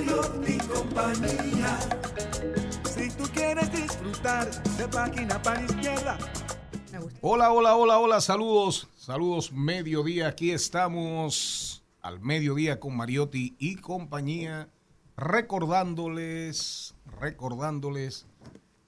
y compañía. Si tú quieres disfrutar de página para izquierda, Hola, hola, hola, hola, saludos, saludos, mediodía, aquí estamos al mediodía con Mariotti y compañía, recordándoles, recordándoles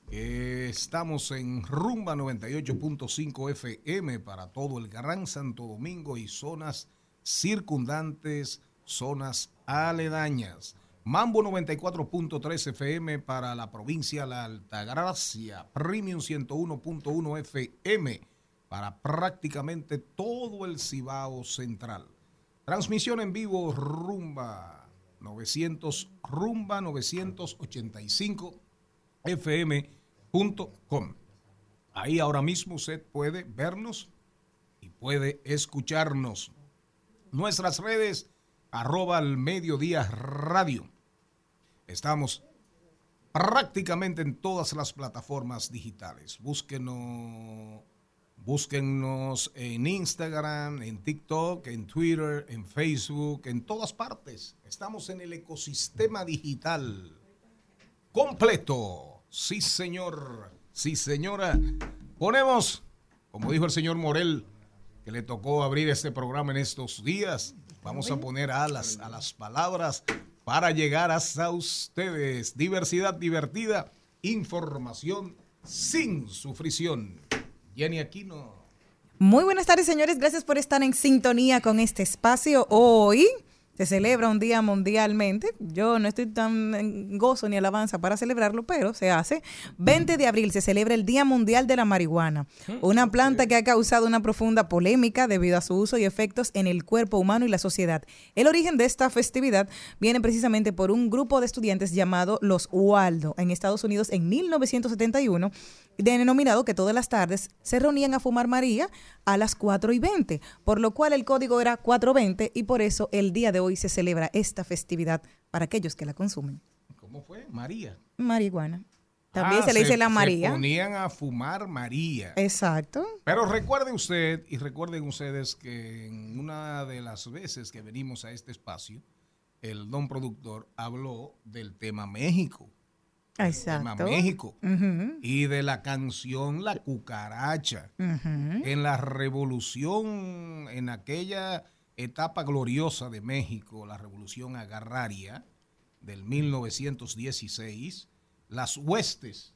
que estamos en Rumba 98.5 FM para todo el Gran Santo Domingo y zonas circundantes, zonas aledañas. Mambo 94.3 FM para la provincia de La Altagracia, Premium 101.1 FM para prácticamente todo el Cibao Central. Transmisión en vivo Rumba 900 Rumba 985 FM.com. Ahí ahora mismo usted puede vernos y puede escucharnos. Nuestras redes arroba al mediodía radio. Estamos prácticamente en todas las plataformas digitales. Búsquenos, búsquenos en Instagram, en TikTok, en Twitter, en Facebook, en todas partes. Estamos en el ecosistema digital completo. Sí, señor. Sí, señora. Ponemos, como dijo el señor Morel, que le tocó abrir este programa en estos días, Vamos a poner alas a las palabras para llegar hasta ustedes. Diversidad divertida, información sin sufrición. Jenny Aquino. Muy buenas tardes, señores. Gracias por estar en sintonía con este espacio hoy. Se celebra un día mundialmente. Yo no estoy tan en gozo ni alabanza para celebrarlo, pero se hace. 20 de abril se celebra el Día Mundial de la Marihuana, una planta que ha causado una profunda polémica debido a su uso y efectos en el cuerpo humano y la sociedad. El origen de esta festividad viene precisamente por un grupo de estudiantes llamado los Waldo en Estados Unidos en 1971 denominado que todas las tardes se reunían a fumar María a las 4 y 20, por lo cual el código era 420 y por eso el día de hoy se celebra esta festividad para aquellos que la consumen. ¿Cómo fue? María. Marihuana. También Ah, se le dice la María. Se ponían a fumar María. Exacto. Pero recuerde usted y recuerden ustedes que en una de las veces que venimos a este espacio, el don productor habló del tema México. tema Exacto. México Ujú, y de la canción La Cucaracha. En la revolución, en aquella etapa gloriosa de México, la revolución agraria del 1916, las huestes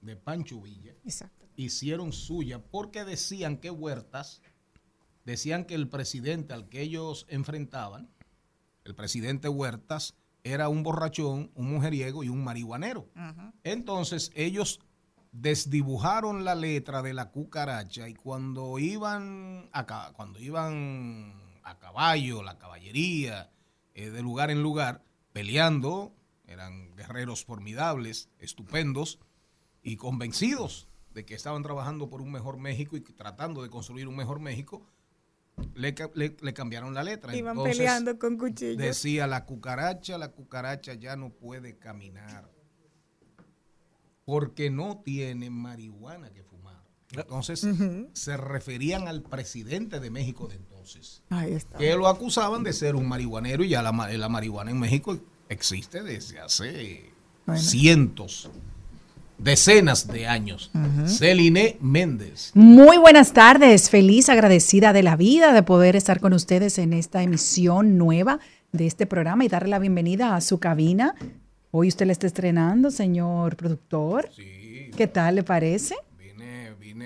de Pancho Villa Exacto. hicieron suya porque decían que Huertas, decían que el presidente al que ellos enfrentaban, el presidente Huertas, era un borrachón, un mujeriego y un marihuanero. Entonces ellos desdibujaron la letra de la cucaracha y cuando iban a, ca- cuando iban a caballo, la caballería, eh, de lugar en lugar, peleando, eran guerreros formidables, estupendos y convencidos de que estaban trabajando por un mejor México y tratando de construir un mejor México, le, ca- le- le cambiaron la letra. Iban Entonces, peleando con cuchillos. Decía la cucaracha, la cucaracha ya no puede caminar porque no tiene marihuana que fumar. Entonces se referían al presidente de México de entonces, Ahí está. que lo acusaban de ser un marihuanero y ya la, la marihuana en México existe desde hace Bueno. cientos decenas de años. Celine Méndez. Muy buenas tardes, feliz, agradecida de la vida de poder estar con ustedes en esta emisión nueva de este programa y darle la bienvenida a su cabina. Hoy usted la está estrenando, señor productor. Sí, ¿Qué tal le parece?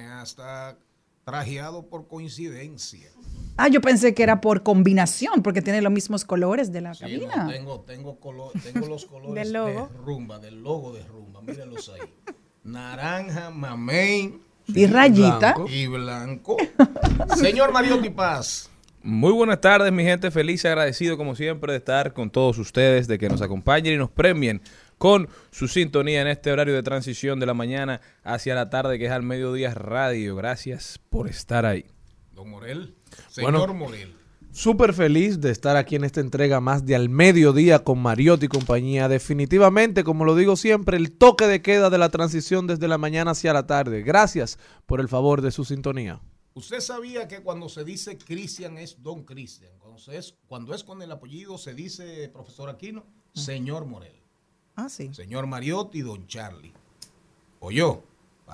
Hasta trajeado por coincidencia. Ah, yo pensé que era por combinación, porque tiene los mismos colores de la Sí, cabina. no, tengo, tengo, colo- tengo los colores Del logo. de rumba, del logo de rumba. Mírenlos ahí. Naranja, mamey y rayita. blanco. y blanco. Señor Mariotti Paz. Muy buenas tardes, mi gente. Feliz y agradecido, como siempre, de estar con todos ustedes, de que nos acompañen y nos premien con su sintonía en este horario de transición de la mañana hacia la tarde, que es al mediodía radio. Gracias por estar ahí. Don Morel. Señor Bueno. Morel. Súper feliz de estar aquí en esta entrega más de Al Mediodía con Mariotti y compañía. Definitivamente, como lo digo siempre, el toque de queda de la transición desde la mañana hacia la tarde. Gracias por el favor de su sintonía. ¿Usted sabía que cuando se dice Cristian es Don Cristian? Cuando, es, cuando es con el apellido se dice, profesor Aquino, señor Morel. Ah, sí. Señor Mariotti, Don Charlie. O yo.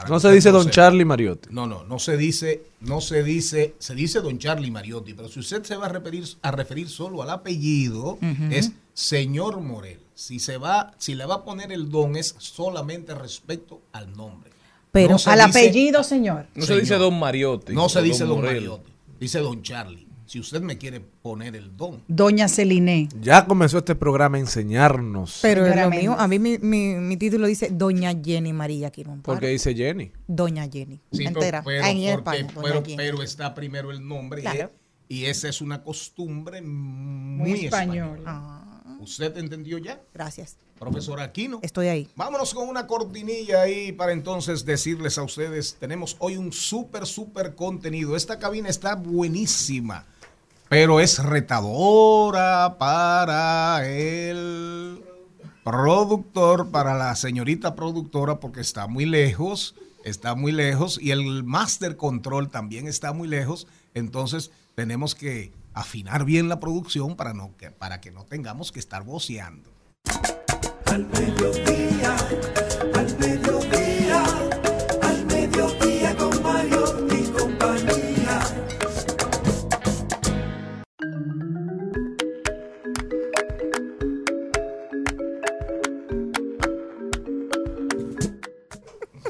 No se dice Don. Charlie Mariotti. No, no, no se dice, no se dice, se dice Don Charlie Mariotti, pero si usted se va a referir, a referir solo al apellido, es señor Morel. Si se va, si le va a poner el don, es solamente respecto al nombre. Pero No Al dice- apellido, señor. No Señor. se dice Don Mariotti. No se dice Don Morel. Mariotti, dice Don Charlie. Si usted me quiere poner el don. Doña Celine. Ya comenzó este programa a enseñarnos. Pero es lo mío. A mí mi, mi, mi título dice Doña Jenny María Quirón. porque dice Jenny. Doña Jenny. Sí, entera. pero, Ahí en porque- España, Doña pero- Jenny. pero está primero el nombre. Claro. Y, y esa es una costumbre muy, Muy español. española. Ah, ¿Usted entendió ya, gracias. profesor Aquino? Estoy ahí. Vámonos con una cortinilla ahí para entonces decirles a ustedes, tenemos hoy un súper, súper contenido. Esta cabina está buenísima, pero es retadora para el productor, para la señorita productora, porque está muy lejos, está muy lejos, y el master control también está muy lejos. Entonces tenemos que afinar bien la producción para, no, que, para que no tengamos que estar voceando. Al mediodía,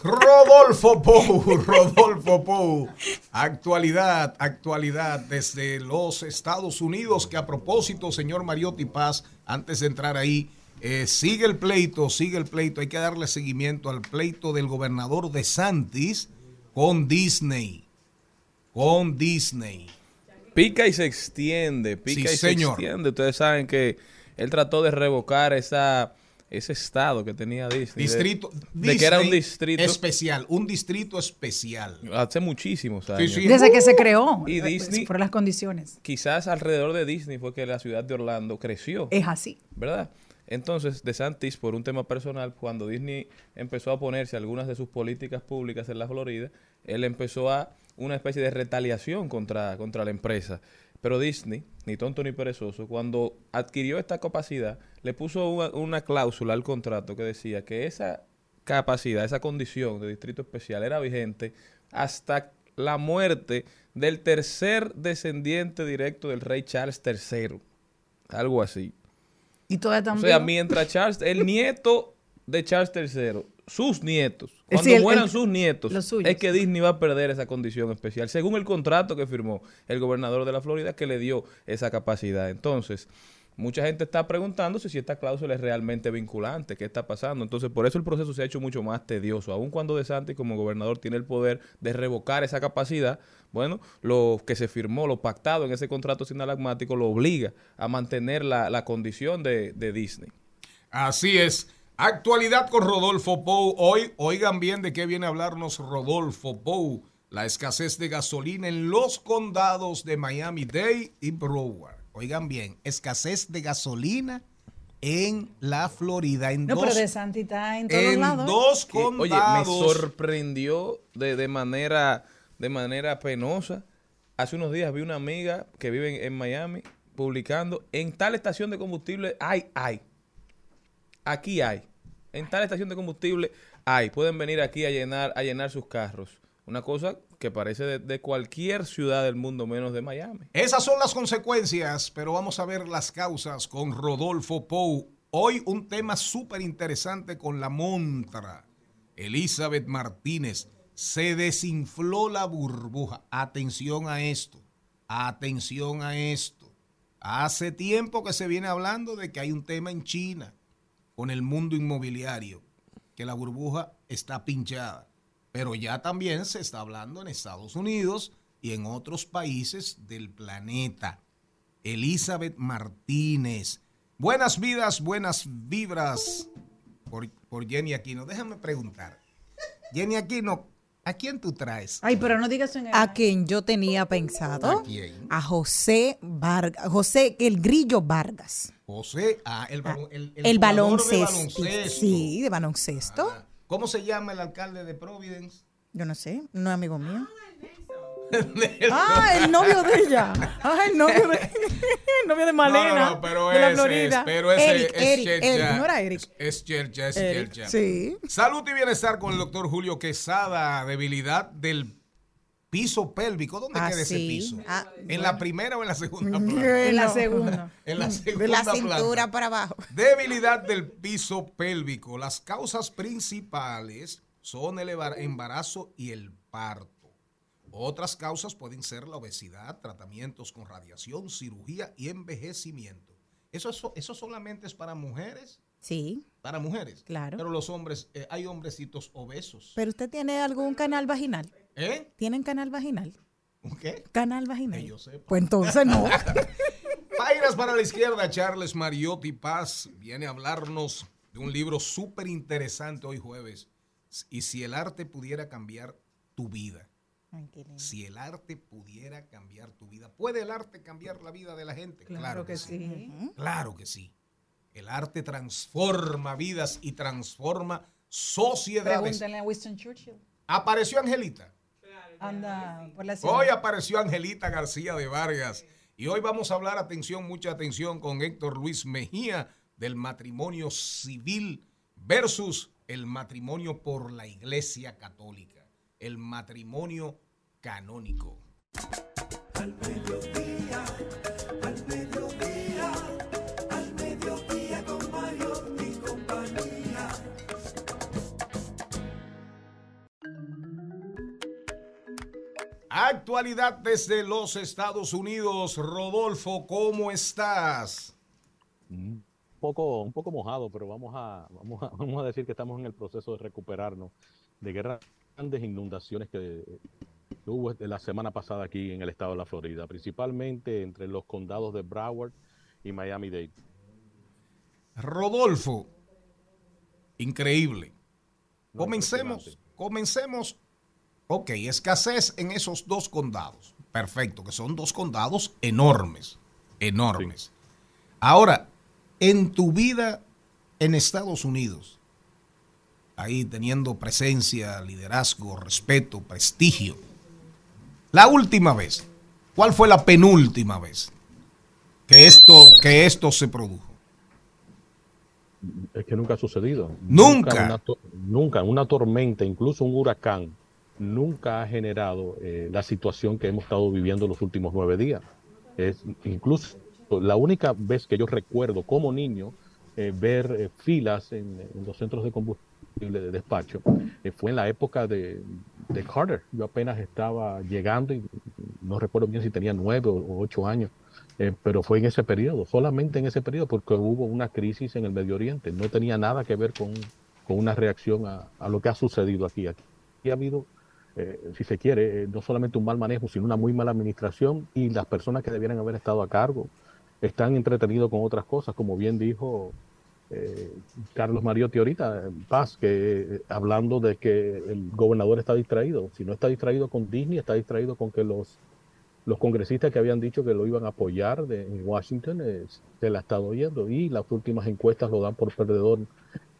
Rodolfo Pou, Rodolfo Pou. Actualidad, actualidad desde los Estados Unidos, que a propósito, señor Mariotti Paz, antes de entrar ahí, eh, sigue el pleito, sigue el pleito, hay que darle seguimiento al pleito del gobernador de Santis con Disney, con Disney. Pica y se extiende, pica Sí, y señor. se extiende. Ustedes saben que él trató de revocar esa, ese estado que tenía Disney. de- Distrito, de, que era un distrito especial, un distrito especial. hace muchísimos años. sí. Desde que se creó. Y eh, Disney- Fueron las condiciones. Quizás alrededor de Disney fue que la ciudad de Orlando creció, Es así. ¿verdad? Entonces, DeSantis, por un tema personal, cuando Disney empezó a oponerse a algunas de sus políticas públicas en la Florida, él empezó a una especie de retaliación contra, contra la empresa. Pero Disney, ni tonto ni perezoso, cuando adquirió esta capacidad, le puso una, una cláusula al contrato que decía que esa capacidad, esa condición de distrito especial era vigente hasta la muerte del tercer descendiente directo del rey Charles III. Algo así. Y todavía O también. sea, mientras Charles, el nieto de Charles III, sus nietos, cuando el- mueran el- sus nietos, es que Disney va a perder esa condición especial, según el contrato que firmó el gobernador de la Florida que le dio esa capacidad. Entonces, mucha gente está preguntándose si esta cláusula es realmente vinculante, qué está pasando. Entonces, por eso el proceso se ha hecho mucho más tedioso. Aun cuando DeSantis como gobernador tiene el poder de revocar esa capacidad, bueno, lo que se firmó, lo pactado en ese contrato sinalagmático lo obliga a mantener la, la condición de, de Disney. Así es. Actualidad con Rodolfo Pou. Hoy, oigan bien de qué viene a hablarnos Rodolfo Pou. La escasez de gasolina en los condados de Miami-Dade y Broward. Oigan bien, escasez de gasolina en la Florida. En No, dos, pero de Santi está en todos en lados. dos que, oye, me condados. sorprendió de, de manera de manera penosa. Hace unos días vi una amiga que vive en, en Miami publicando en tal estación de combustible hay hay. Aquí hay. En tal estación de combustible hay. Pueden venir aquí a llenar, a llenar sus carros. Una cosa que parece de, de cualquier ciudad del mundo menos de Miami. Esas son las consecuencias, pero vamos a ver las causas con Rodolfo Pou. Hoy un tema súper interesante con la montra. Elizabeth Martínez. Se desinfló la burbuja. Atención a esto. Atención a esto. Hace tiempo que se viene hablando de que hay un tema en China con el mundo inmobiliario, que la burbuja está pinchada. Pero ya también se está hablando en Estados Unidos y en otros países del planeta. Elizabeth Martínez. Buenas vidas, buenas vibras por, por Jenny Aquino. Déjame preguntar. Jenny Aquino, ¿a quién tú traes? Ay, pero no digas en el... A quien yo tenía pensado. ¿A quién? A José Vargas. José, el grillo Vargas. José, ah, el, Ah, el, El, baloncesto. baloncesto. Sí, de baloncesto. Ah, ¿Cómo se llama el alcalde de Providence? Yo no sé, no es amigo mío. Ah, el novio de ella. Ah, el novio de, el novio de Malena. No, no, no, pero de la ese Florida. es, pero ese Eric, es Eric, no era Eric. Es, Chercha, es Chercha. sí. Salud y bienestar con el doctor Julio Quesada. Debilidad del piso pélvico. ¿Dónde Ah, queda ese piso? Ah, ¿En la primera o en la segunda planta? En la segunda. En la segunda De la planta. cintura para abajo. Debilidad del piso pélvico. Las causas principales son el embara- embarazo y el parto. Otras causas pueden ser la obesidad, tratamientos con radiación, cirugía y envejecimiento. ¿Eso, es- eso solamente es para mujeres? Sí, Para mujeres. Claro. Pero los hombres, eh, hay hombrecitos obesos. pero usted tiene algún canal vaginal. ¿Eh? ¿Tienen canal vaginal? ¿Qué? Canal vaginal. Que yo sepa. Pues entonces no. Pairas para la izquierda, Charles Mariotti Paz viene a hablarnos de un libro súper interesante hoy jueves. Y si el arte pudiera cambiar tu vida. Si el arte pudiera cambiar tu vida. ¿Puede el arte cambiar la vida de la gente? Claro que sí. Claro que sí. El arte transforma vidas y transforma sociedades. Pregúntenle a Winston Churchill. Apareció Angelita. Anda por la ciudad. Hoy apareció Angelita García de Vargas y hoy vamos a hablar, atención, mucha atención, con Héctor Luis Mejía del matrimonio civil versus el matrimonio por la Iglesia Católica, el matrimonio canónico. Al mediodía, al mediodía, al mediodía con Mario y compañía. Actualidad desde los Estados Unidos. Rodolfo, ¿cómo estás? un poco, un poco mojado, pero vamos a, vamos a, vamos a decir que estamos en el proceso de recuperarnos de grandes inundaciones que, que hubo la semana pasada aquí en el estado de la Florida, principalmente entre los condados de Broward y Miami-Dade. Rodolfo, increíble. No, Comencemos, comencemos. Ok, escasez en esos dos condados. Perfecto, que son dos condados enormes, enormes. Ahora, en tu vida en Estados Unidos, ahí teniendo presencia, liderazgo, respeto, prestigio, la última vez, ¿cuál fue la penúltima vez que esto, que esto se produjo? Es que nunca ha sucedido. Nunca. una nunca, una tormenta, incluso un huracán, nunca ha generado eh, la situación que hemos estado viviendo los últimos nueve días. Es incluso la única vez que yo recuerdo como niño eh, ver eh, filas en, en los centros de combustible de despacho eh, fue en la época de, Carter. Yo apenas estaba llegando y no recuerdo bien si tenía nueve o, ocho años. Eh, pero fue en ese periodo, solamente en ese periodo, porque hubo una crisis en el Medio Oriente. No tenía nada que ver con, con una reacción a, a lo que ha sucedido aquí. Aquí ha habido, eh, si se quiere, no solamente un mal manejo, sino una muy mala administración y las personas que debieran haber estado a cargo están entretenidos con otras cosas, como bien dijo eh, Carlos Mariotti ahorita, eh, Paz, que eh, hablando de que el gobernador está distraído. Si no está distraído con Disney, está distraído con que los los congresistas que habían dicho que lo iban a apoyar de, en Washington eh, se la estado oyendo y las últimas encuestas lo dan por perdedor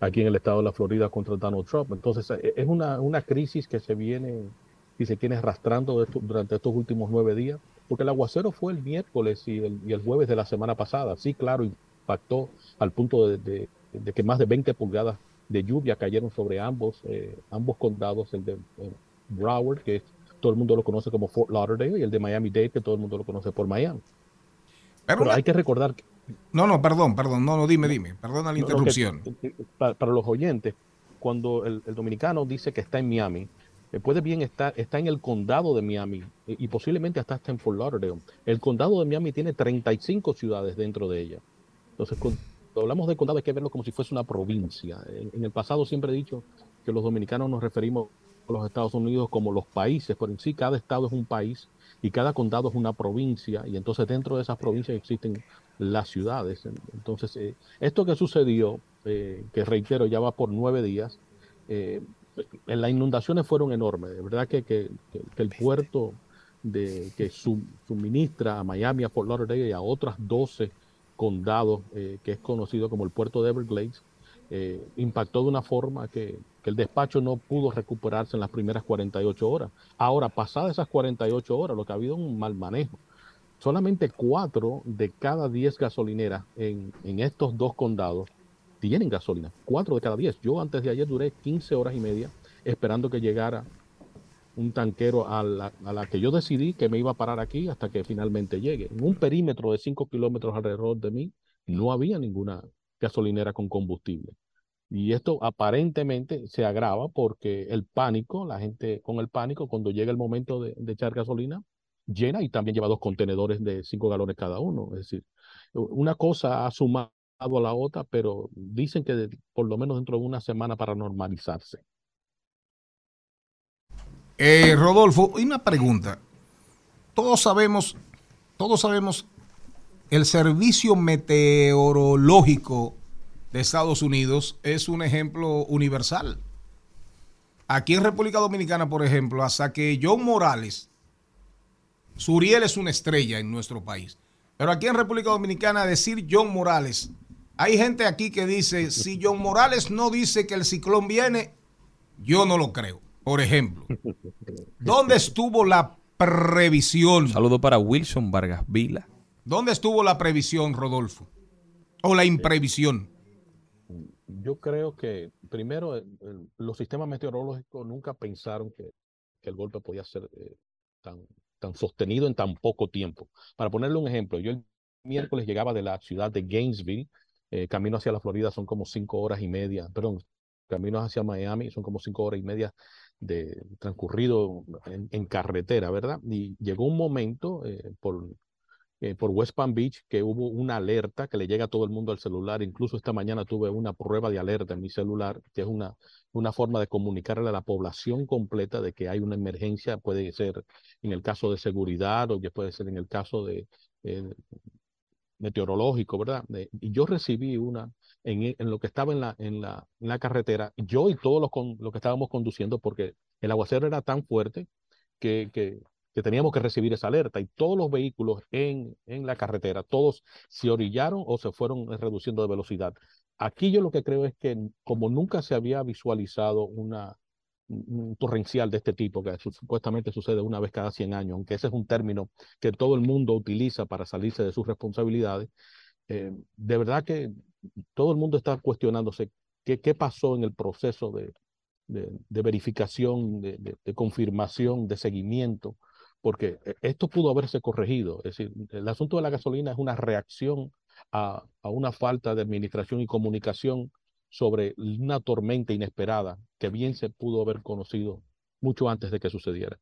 aquí en el estado de la Florida contra Donald Trump. Entonces eh, es una, una crisis que se viene y se viene arrastrando durante estos últimos nueve días, porque el aguacero fue el miércoles y el, y el jueves de la semana pasada. Sí, claro, impactó al punto de, de- de que más de 20 pulgadas de lluvia cayeron sobre ambos, eh, ambos condados, el de eh, Broward, que todo el mundo lo conoce como Fort Lauderdale, y el de Miami-Dade, que todo el mundo lo conoce por Miami. Pero, hay que recordar que... No, no, perdón, perdón, no, no, dime, dime, perdona la interrupción. para, los oyentes, cuando el, dominicano dice que está en Miami, eh, puede bien estar, está en el condado de Miami y, posiblemente hasta está en Fort Lauderdale. El condado de Miami tiene 35 ciudades dentro de ella. Entonces, cuando hablamos de condado hay que verlo como si fuese una provincia. En, el pasado siempre he dicho que los dominicanos nos referimos a los Estados Unidos como los países, pero en sí cada estado es un país y cada condado es una provincia y entonces dentro de esas provincias existen las ciudades. Entonces, eh, esto que sucedió, eh, que reitero, ya va por nueve días, eh, las inundaciones fueron enormes. De verdad que, que, el puerto de, que suministra a Miami, a Fort Lauderdale y a otras 12 condados, que es conocido como el puerto de Everglades, impactó de una forma que, el despacho no pudo recuperarse en las primeras 48 horas. Ahora, pasadas esas 48 horas, lo que ha habido es un mal manejo. Solamente cuatro de cada diez gasolineras en, estos dos condados tienen gasolina. Cuatro de cada diez. Yo antes de ayer duré 15 horas y media esperando que llegara un tanquero a la, a la, que yo decidí que me iba a parar aquí hasta que finalmente llegue. En un perímetro de 5 kilómetros alrededor de mí no había ninguna gasolinera con combustible. Y esto aparentemente se agrava porque el pánico, la gente con el pánico, cuando llega el momento de, echar gasolina, llena y también lleva dos contenedores de cinco galones cada uno. Es decir, una cosa ha sumado a la otra, pero dicen que por lo menos dentro de una semana para normalizarse. Eh, Rodolfo, una pregunta. Todos sabemos, todos sabemos el servicio meteorológico de Estados Unidos es un ejemplo universal. Aquí en República Dominicana, por ejemplo, hasta que John Morales, Suriel es una estrella en nuestro país, pero aquí en República Dominicana decir John Morales, hay gente aquí que dice, si John Morales no dice que el ciclón viene, yo no lo creo. Por ejemplo, ¿dónde estuvo la previsión? saludo para Wilson Vargas Vila. ¿Dónde estuvo la previsión, Rodolfo? ¿O la imprevisión? yo creo que primero los sistemas meteorológicos nunca pensaron que, el golpe podía ser eh, tan, tan sostenido en tan poco tiempo. Para ponerle un ejemplo, yo el miércoles llegaba de la ciudad de Gainesville, eh, camino hacia la Florida son como cinco horas y media, perdón, camino hacia Miami son como cinco horas y media de transcurrido en, carretera, ¿verdad? Y llegó un momento eh, por eh, por West Palm Beach que hubo una alerta que le llega a todo el mundo al celular. Incluso esta mañana tuve una prueba de alerta en mi celular, que es una, una forma de comunicarle a la población completa de que hay una emergencia, puede ser en el caso de seguridad o puede ser en el caso de eh, meteorológico, ¿verdad? y yo recibí una en, en, lo que estaba en la, en la, en la carretera, yo y todos los, con, los que estábamos conduciendo, porque el aguacero era tan fuerte que, que que teníamos que recibir esa alerta y todos los vehículos en, en la carretera, todos se orillaron o se fueron reduciendo de velocidad. Aquí yo lo que creo es que como nunca se había visualizado una, un torrencial de este tipo, que supuestamente sucede una vez cada 100 años, aunque ese es un término que todo el mundo utiliza para salirse de sus responsabilidades, eh, de verdad que todo el mundo está cuestionándose qué, qué pasó en el proceso de, de, verificación, de, de, confirmación, de seguimiento porque eh, esto pudo haberse corregido. Es decir, el asunto de la gasolina es una reacción a, una falta de administración y comunicación sobre una tormenta inesperada que bien se pudo haber conocido mucho antes de que sucediera.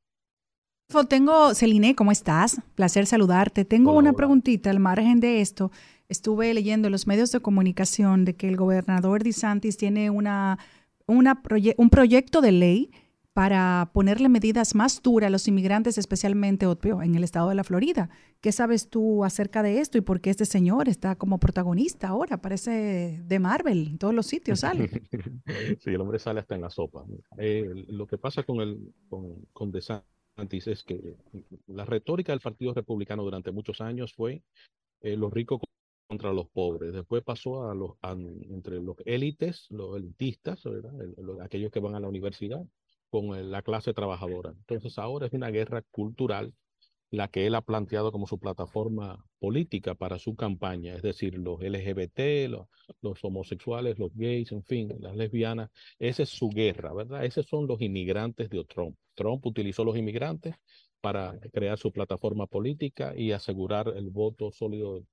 Tengo, Celine, ¿cómo estás? Placer saludarte. Tengo una preguntita al margen de esto. Estuve leyendo en los medios de comunicación de que el gobernador DeSantis tiene una, una un proyecto de ley para ponerle medidas más duras a los inmigrantes, especialmente en el estado de la Florida. ¿Qué sabes tú acerca de esto y por qué este señor está como protagonista ahora? Parece de Marvel, en todos los sitios sale. sí, el hombre sale hasta en la sopa. Eh, lo que pasa con, el, con, con DeSantis es que la retórica del Partido Republicano durante muchos años fue eh, los ricos contra los pobres. Después pasó a los entre los élites, los elitistas, aquellos que van a la universidad, con la clase trabajadora. Entonces ahora es una guerra cultural la que él ha planteado como su plataforma política para su campaña, es decir, los LGBT, los, los, homosexuales, los gays, en fin, las lesbianas, esa es su guerra, ¿verdad? Esos son los inmigrantes de Trump. Trump utilizó los inmigrantes para crear su plataforma política y asegurar el voto sólido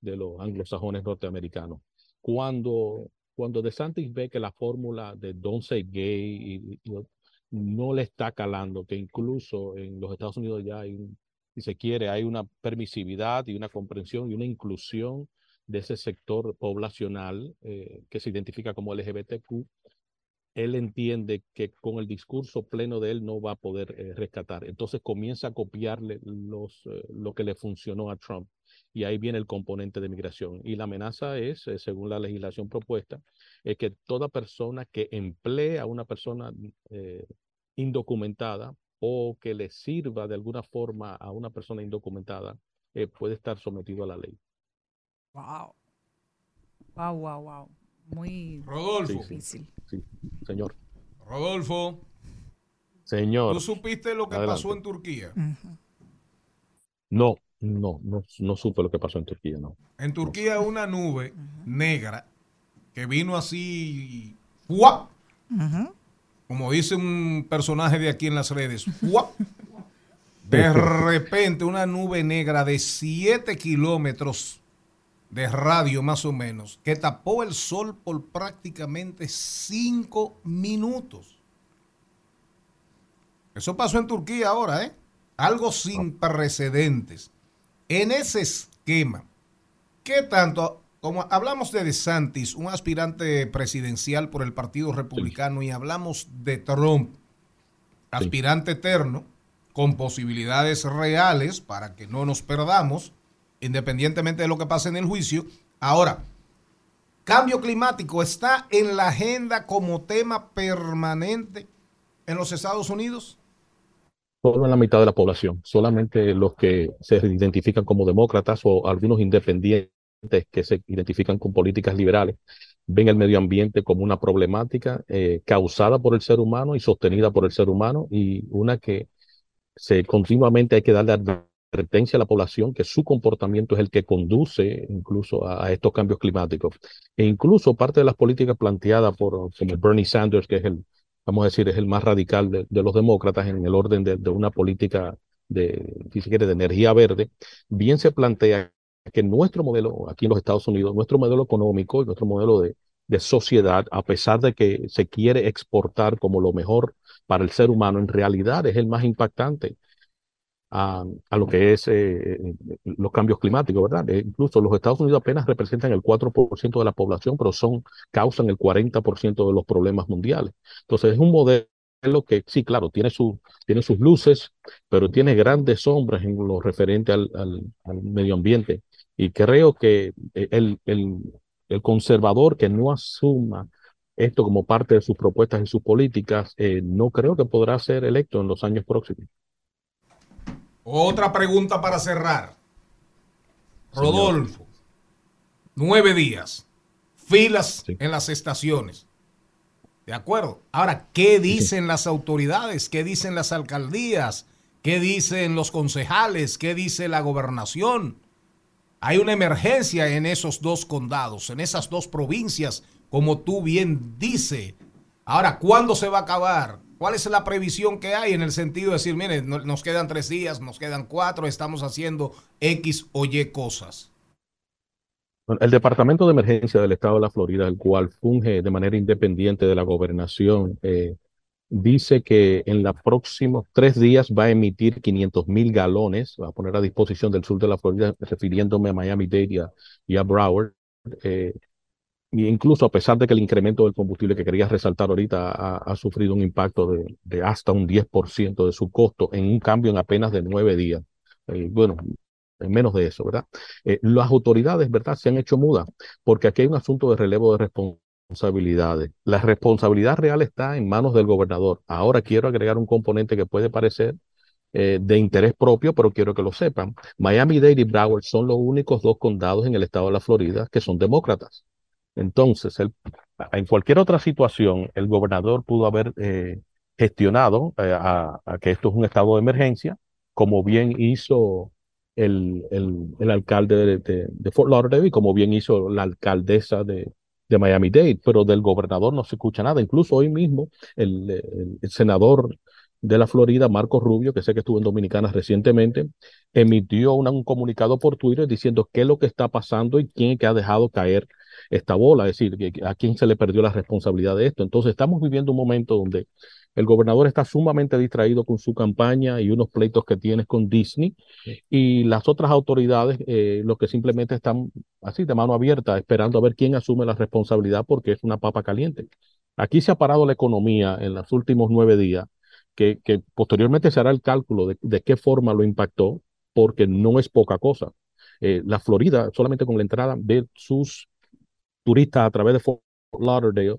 de los anglosajones norteamericanos. Cuando, cuando DeSantis ve que la fórmula de don't say gay y, no le está calando, que incluso en los Estados Unidos ya hay si se quiere, hay una permisividad y una comprensión y una inclusión de ese sector poblacional eh, que se identifica como LGBTQ, él entiende que con el discurso pleno de él no va a poder eh, rescatar. Entonces comienza a copiarle los, eh, lo que le funcionó a Trump. Y ahí viene el componente de migración. Y la amenaza es, según la legislación propuesta, es que toda persona que emplee a una persona indocumentada o que le sirva de alguna forma a una persona indocumentada eh, puede estar sometido a la ley. Wow. Wow, wow, wow. Muy Rodolfo. difícil. Sí, señor. Rodolfo. Señor. ¿Tú supiste lo que pasó en Turquía? No, no, no, no supe lo que pasó en Turquía, no. En Turquía una nube negra que vino así, ¡guau! como dice un personaje de aquí en las redes, de repente una nube negra de 7 kilómetros de radio más o menos, que tapó el sol por prácticamente 5 minutos. Eso pasó en Turquía ahora, ¿eh? Algo sin precedentes. En ese esquema, ¿qué tanto como hablamos de DeSantis, un aspirante presidencial por el Partido Republicano, y hablamos de Trump, aspirante eterno, con posibilidades reales para que no nos perdamos, independientemente de lo que pase en el juicio. Ahora, cambio climático está en la agenda como tema permanente en los Estados Unidos. Solo en la mitad de la población, solamente los que se identifican como demócratas o algunos independientes que se identifican con políticas liberales ven el medio ambiente como una problemática eh, causada por el ser humano y sostenida por el ser humano y una que se continuamente hay que darle advertencia a la población que su comportamiento es el que conduce incluso a, estos cambios climáticos. E incluso parte de las políticas planteadas por como Bernie Sanders, que es el, vamos a decir, es el más radical de, los demócratas en el orden de, una política de, si se quiere, de energía verde, bien se plantea que nuestro modelo aquí en los Estados Unidos, nuestro modelo económico y nuestro modelo de, sociedad, a pesar de que se quiere exportar como lo mejor para el ser humano, en realidad es el más impactante a, lo que es eh, los cambios climáticos, ¿verdad? Eh, incluso los Estados Unidos apenas representan el 4% de la población, pero son, causan el 40% de los problemas mundiales. Entonces es un modelo que sí, claro, tiene, su, tiene sus luces, pero tiene grandes sombras en lo referente al, al medio ambiente. Y creo que eh, el, el, el conservador que no asuma esto como parte de sus propuestas y sus políticas, no creo que podrá ser electo en los años próximos. Otra pregunta para cerrar. Rodolfo, nueve días, filas en las estaciones. ¿De acuerdo? Ahora, ¿qué dicen las autoridades? ¿Qué dicen las alcaldías? ¿Qué dicen los concejales? ¿Qué dice la gobernación? Hay una emergencia en esos dos condados, en esas dos provincias, como tú bien dices. Ahora, ¿cuándo se va a acabar? ¿Cuál es la previsión que hay en el sentido de decir, miren, nos quedan tres días, nos quedan cuatro, estamos haciendo X o Y cosas? El Departamento de Emergencia del Estado de la Florida, el cual funge de manera independiente de la gobernación, eh, dice que en los próximos tres días va a emitir 500 mil galones, va a poner a disposición del sur de la Florida, refiriéndome a Miami-Dade y, a Broward. Eh, incluso a pesar de que el incremento del combustible que quería resaltar ahorita ha, sufrido un impacto de, hasta un 10% de su costo en un cambio en apenas de nueve días. Eh, bueno, en menos de eso, ¿verdad? Eh, las autoridades, ¿verdad? Se han hecho mudas porque aquí hay un asunto de relevo de responsabilidad responsabilidades. La responsabilidad real está en manos del gobernador. Ahora quiero agregar un componente que puede parecer eh, de interés propio, pero quiero que lo sepan. Miami-Dade y Broward son los únicos dos condados en el estado de la Florida que son demócratas. Entonces, en cualquier otra situación, el gobernador pudo haber eh, gestionado eh, a, que esto es un estado de emergencia como bien hizo el, el, el alcalde de, Fort Lauderdale y como bien hizo la alcaldesa de, de Miami-Dade, pero del gobernador no se escucha nada. Incluso hoy mismo el, el- el senador de la Florida, Marco Rubio, que sé que estuvo en Dominicana recientemente, emitió un comunicado por Twitter diciendo qué es lo que está pasando y quién es que ha dejado caer esta bola, es decir, a quién se le perdió la responsabilidad de esto. Entonces estamos viviendo un momento donde el gobernador está sumamente distraído con su campaña y unos pleitos que tiene con Disney y las otras autoridades eh, lo que simplemente están así de mano abierta esperando a ver quién asume la responsabilidad porque es una papa caliente. Aquí se ha parado la economía en los últimos nueve días, que, que posteriormente se hará el cálculo de, de qué forma lo impactó, porque no es poca cosa. Eh, la Florida, solamente con la entrada de sus turistas a través de Fort Lauderdale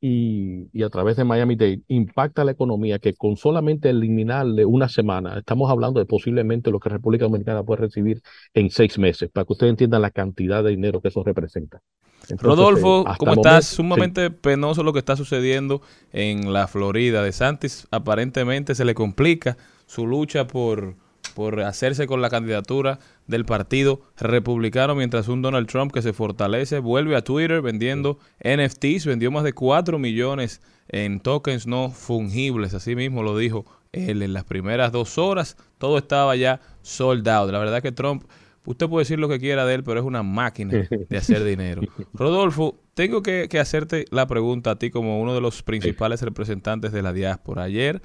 y, y a través de Miami-Dade, impacta la economía que con solamente eliminarle una semana, estamos hablando de posiblemente lo que República Dominicana puede recibir en seis meses, para que ustedes entiendan la cantidad de dinero que eso representa. Entonces, Rodolfo, eh, ¿cómo estás? momento- sí. Sumamente penoso lo que está sucediendo en la Florida. De Santis aparentemente se le complica su lucha por, por hacerse con la candidatura del partido republicano, mientras un Donald Trump que se fortalece vuelve a Twitter vendiendo NFTs, vendió más de 4 millones en tokens no fungibles, así mismo lo dijo él en las primeras dos horas, todo estaba ya sold out. La verdad que Trump Usted puede decir lo que quiera de él, pero es una máquina de hacer dinero. Rodolfo, tengo que, que hacerte la pregunta a ti como uno de los principales representantes de la diáspora. Ayer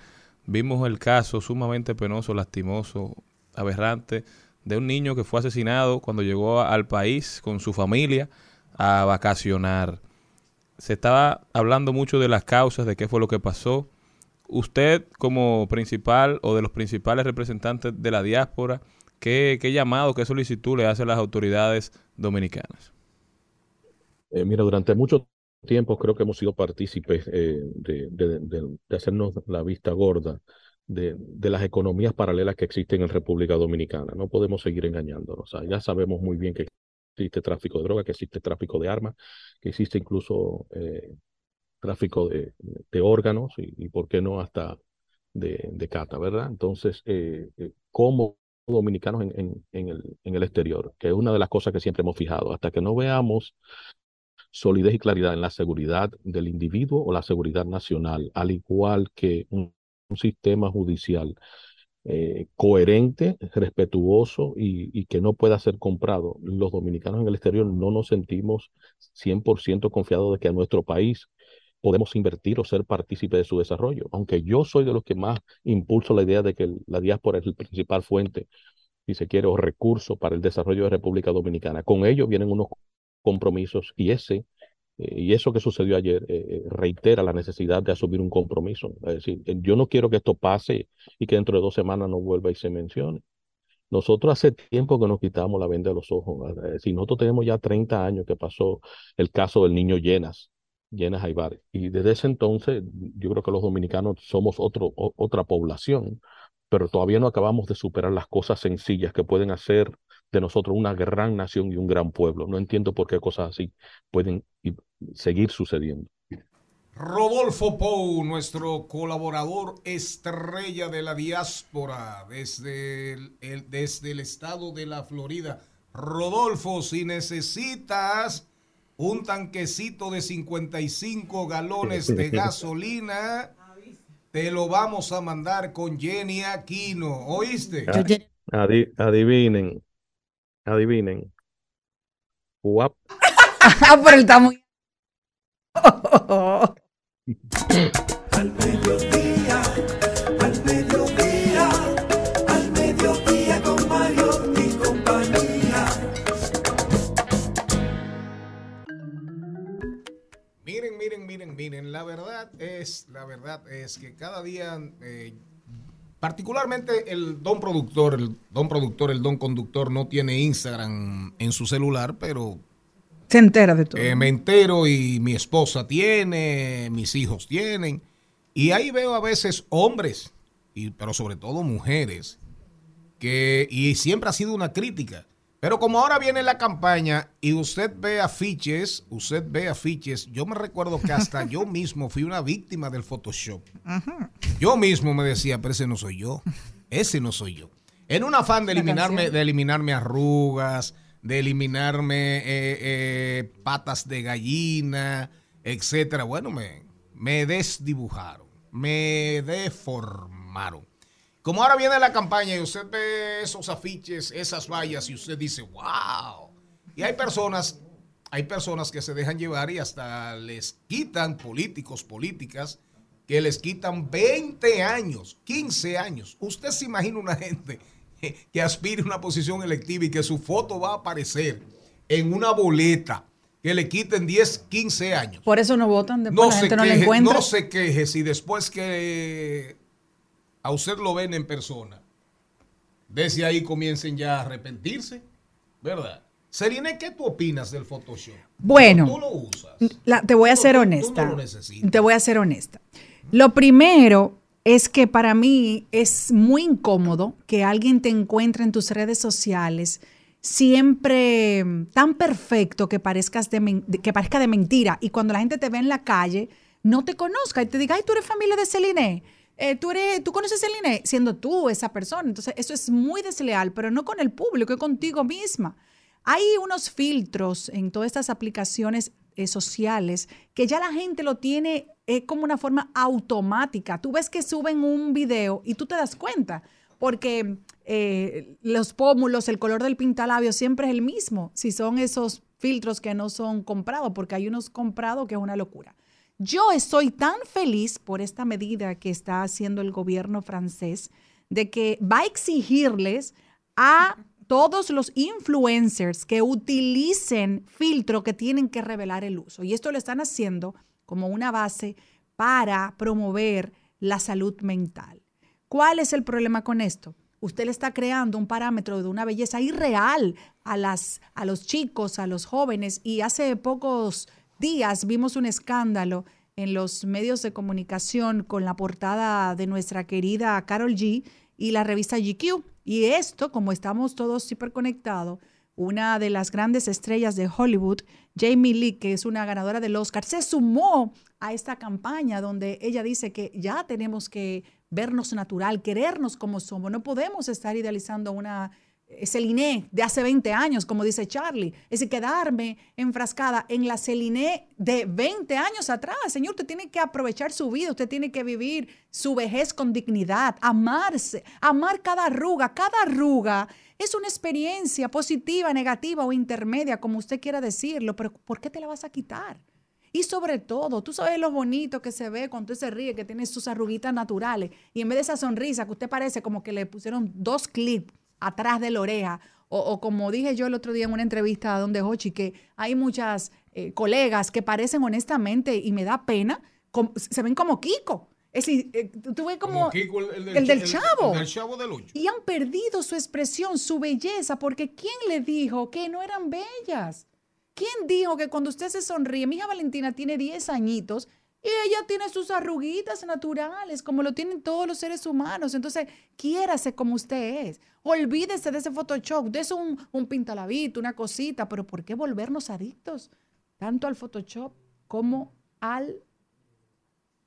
vimos el caso sumamente penoso, lastimoso, aberrante, de un niño que fue asesinado cuando llegó al país con su familia a vacacionar. Se estaba hablando mucho de las causas, de qué fue lo que pasó. Usted como principal o de los principales representantes de la diáspora, ¿qué, llamado, qué solicitud le hace a las autoridades dominicanas? Eh, mira, durante mucho tiempo creo que hemos sido partícipes eh, de- de hacernos la vista gorda de, de las economías paralelas que existen en República Dominicana. No podemos seguir engañándonos. Ya sabemos muy bien que existe tráfico de droga, que existe tráfico de armas, que existe incluso eh, tráfico de, de órganos y, y, por qué no, hasta de, de cata, ¿verdad? Entonces, eh, eh, como dominicanos en, en, en el, en el exterior, que es una de las cosas que siempre hemos fijado, hasta que no veamos solidez y claridad en la seguridad del individuo o la seguridad nacional, al igual que un, un sistema judicial eh, coherente, respetuoso y, que no pueda ser comprado. Los dominicanos en el exterior no nos sentimos 100% confiados de que a nuestro país podemos invertir o ser partícipe de su desarrollo. Aunque yo soy de los que más impulso la idea de que la diáspora es la principal fuente, si se quiere, o recurso para el desarrollo de República Dominicana. Con ello vienen unos compromisos y ese y eso que sucedió ayer eh, reitera la necesidad de asumir un compromiso. Es decir, yo no quiero que esto pase y que dentro de dos semanas no vuelva y se mencione. Nosotros hace tiempo que nos quitamos la venda de los ojos. Es decir, nosotros tenemos ya 30 años que pasó el caso del niño Llenas, Llenas Aybar. Y desde ese entonces yo creo que los dominicanos somos otro, o, otra población, pero todavía no acabamos de superar las cosas sencillas que pueden hacer de nosotros una gran nación y un gran pueblo. No entiendo por qué cosas así pueden seguir sucediendo. Rodolfo Pou, nuestro colaborador estrella de la diáspora desde el, el, desde el estado de la Florida. Rodolfo, si necesitas un tanquecito de 55 galones de gasolina, te lo vamos a mandar con Jenny Aquino. ¿Oíste? Adi adivinen. Adivinen. Guap. ah, pero está muy. Al mediodía, al mediodía, al mediodía con Mario y compañía. Miren, miren, miren, miren, la verdad es, la verdad es que cada día, eh, particularmente el don productor, el don productor, el don conductor no tiene Instagram en su celular, pero se entera de todo. Eh, me entero y mi esposa tiene, mis hijos tienen. Y ahí veo a veces hombres, y, pero sobre todo mujeres, que, y siempre ha sido una crítica. Pero como ahora viene la campaña y usted ve afiches, usted ve afiches, yo me recuerdo que hasta yo mismo fui una víctima del Photoshop. Yo mismo me decía, pero ese no soy yo. ese no soy yo. En un afán de eliminarme, de eliminarme arrugas, de eliminarme eh, eh, patas de gallina, etcétera. Bueno, me, me desdibujaron, me deformaron. Como ahora viene la campaña y usted ve esos afiches, esas vallas y usted dice, wow. Y hay personas, hay personas que se dejan llevar y hasta les quitan políticos, políticas, que les quitan 20 años, 15 años. Usted se imagina una gente que aspire a una posición electiva y que su foto va a aparecer en una boleta, que le quiten 10, 15 años. Por eso no votan, después No la gente no queje, encuentra. no se queje si después que a usted lo ven en persona, desde ahí comiencen ya a arrepentirse, ¿verdad? Serine, ¿qué tú opinas del Photoshop? Bueno, Tú lo usas. La- te voy a ser tú honesta. no lo te voy a ser honesta. Lo primero es que para mí es muy incómodo que alguien te encuentre en tus redes sociales siempre mm, tan perfecto que parezcas de, que parezca de mentira y cuando la gente te ve en la calle no te conozca y te diga, ay, tú eres familia de Celine. Eh, tú, eres, tú conoces Celine siendo tú esa persona. Entonces, eso es muy desleal, pero no con el público, es contigo misma. Hay unos filtros en todas estas aplicaciones eh, sociales que ya la gente lo tiene eh, como una forma automática. Tú ves que suben un video y tú te das cuenta, porque eh, los pómulos, el color del pintalabio siempre es el mismo, si son esos filtros que no son comprados, porque hay unos comprados que es una locura. Yo estoy tan feliz por esta medida que está haciendo el gobierno francés de que va a exigirles a todos los influencers que utilicen filtro que tienen que revelar el uso. Y esto lo están haciendo como una base para promover la salud mental. ¿Cuál es el problema con esto? Usted le está creando un parámetro de una belleza irreal a, las, a los chicos, a los jóvenes. Y hace pocos días vimos un escándalo en los medios de comunicación con la portada de nuestra querida Carol G y la revista GQ. Y esto, como estamos todos hiperconectados, una de las grandes estrellas de Hollywood, Jamie Lee, que es una ganadora del Oscar, se sumó a esta campaña donde ella dice que ya tenemos que vernos natural, querernos como somos. No podemos estar idealizando una Celine de hace 20 años, como dice Charlie. Es decir, quedarme enfrascada en la Celine de 20 años atrás. Señor, usted tiene que aprovechar su vida, usted tiene que vivir su vejez con dignidad, amarse, amar cada arruga. Cada arruga es una experiencia positiva, negativa o intermedia, como usted quiera decirlo, pero ¿por qué te la vas a quitar? Y sobre todo, tú sabes lo bonito que se ve cuando usted se ríe, que tiene sus arruguitas naturales. Y en vez de esa sonrisa que usted parece como que le pusieron dos clips atrás de la oreja. O, como dije yo el otro día en una entrevista a Hochi, que hay muchas eh, colegas que parecen honestamente, y me da pena, se ven como Kiko. Es decir, eh, tú ves como, Kiko, el, el del chavo. el del chavo del y han perdido su expresión, su belleza, porque ¿quién le dijo que no eran bellas? ¿Quién dijo que cuando usted se sonríe, mi hija Valentina tiene 10 añitos y ella tiene sus arruguitas naturales, como lo tienen todos los seres humanos? Entonces, quiérase como usted es. Olvídese de ese Photoshop, de eso un, un pintalabito, una cosita, pero ¿por qué volvernos adictos? Tanto al Photoshop como al,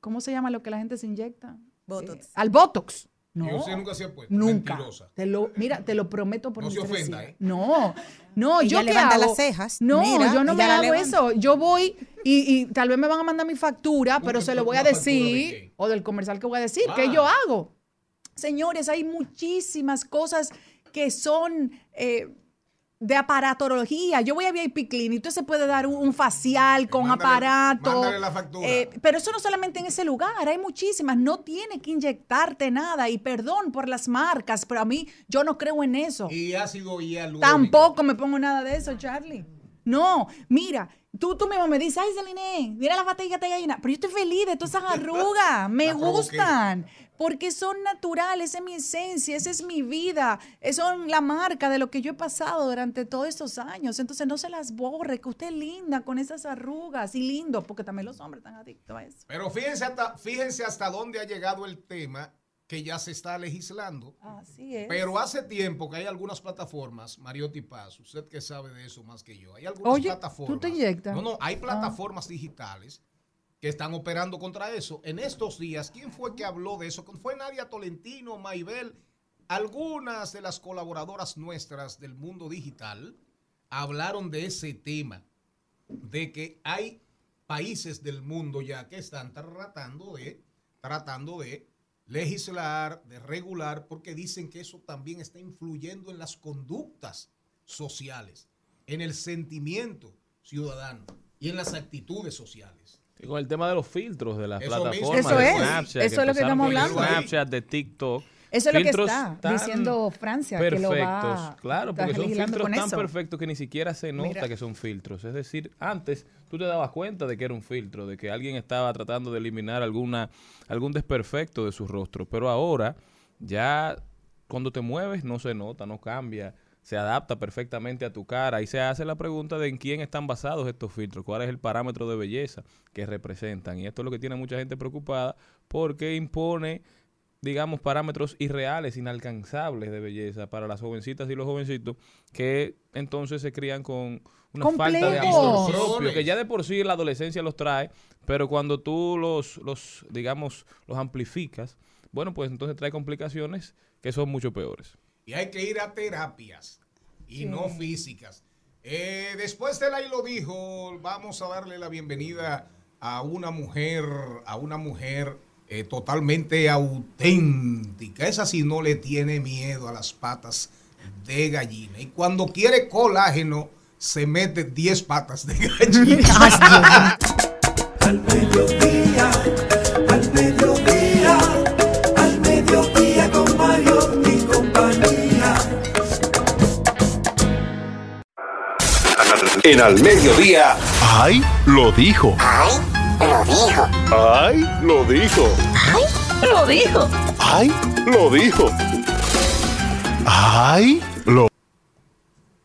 ¿cómo se llama lo que la gente se inyecta? Botox. Eh, al Botox. No. Y usted nunca se ha puesto. Nunca. Mentirosa. Te lo, mira, te lo prometo por No mi se ofenda. ¿eh? No, no, Ella yo qué levanta hago? las cejas. No, Mira, yo no me hago levanta. eso. Yo voy y, y tal vez me van a mandar mi factura, pero se lo voy a de decir, o del comercial que voy a decir, Ah. que yo hago. Señores, hay muchísimas cosas que son eh, de aparatología. Yo voy a VIP Clinic, usted se puede dar un, un facial con mándale- aparato. mándale la factura. Eh, pero eso no solamente en ese lugar, hay muchísimas. No tiene que inyectarte nada. Y perdón por las marcas, pero a mí yo no creo en eso. Y ácido hialurónico. Tampoco me pongo nada de eso, Charlie. No, mira, tú, tú mismo me dices, ay, Celine, mira la que hay una. Pero yo estoy feliz de todas esas arrugas, me La provoqué. Porque son naturales, esa es mi esencia, esa es mi vida, es son la marca de lo que yo he pasado durante todos estos años. Entonces no se las borre, que usted es linda con esas arrugas y lindo, porque también los hombres están adictos a eso. Pero fíjense hasta, fíjense hasta dónde ha llegado el tema que ya se está legislando. Así es. Pero hace tiempo que hay algunas plataformas, Mariotti Paz, usted que sabe de eso más que yo, hay algunas Oye, plataformas. ¿tú te inyectas? No, no, hay Ah. plataformas digitales que están operando contra eso. En estos días, ¿quién fue que habló de eso? ¿Fue Nadia Tolentino, Maibel? algunas de las colaboradoras nuestras del mundo digital hablaron de ese tema, de que hay países del mundo ya que están tratando de, tratando de legislar, de regular, porque dicen que eso también está influyendo en las conductas sociales, en el sentimiento ciudadano y en las actitudes sociales. Y con el tema de los filtros de las Eso mismo. plataformas Eso de es, Snapchat, eso es lo que estamos hablando. Snapchat, de TikTok. Eso es lo que está diciendo Francia, que lo perfectos. va Claro, porque son filtros tan eso. perfectos que ni siquiera se nota Mira. que son filtros. Es decir, antes tú te dabas cuenta de que era un filtro, de que alguien estaba tratando de eliminar alguna algún desperfecto de su rostro, pero ahora ya cuando te mueves no se nota, no cambia, se adapta perfectamente a tu cara y se hace la pregunta de en quién están basados estos filtros, cuál es el parámetro de belleza que representan. Y esto es lo que tiene a mucha gente preocupada porque impone digamos, parámetros irreales, inalcanzables de belleza para las jovencitas y los jovencitos que entonces se crían con una falta de amor propio, que ya de por sí la adolescencia los trae, pero cuando tú los, los digamos, los amplificas, bueno, pues entonces trae complicaciones que son mucho peores. Y hay que ir a terapias y no físicas. Eh, después de la y lo dijo, vamos a darle la bienvenida a una mujer, a una mujer eh, totalmente auténtica. Esa sí no le tiene miedo a las patas de gallina. Y cuando quiere colágeno, se mete 10 patas de gallina. Al mediodía, En al mediodía, ¡Ay! Lo dijo. ¡Ay! Lo dijo. ¡Ay! Lo dijo. Lo dijo. ¡Ay! Lo dijo. ¡Ay! Lo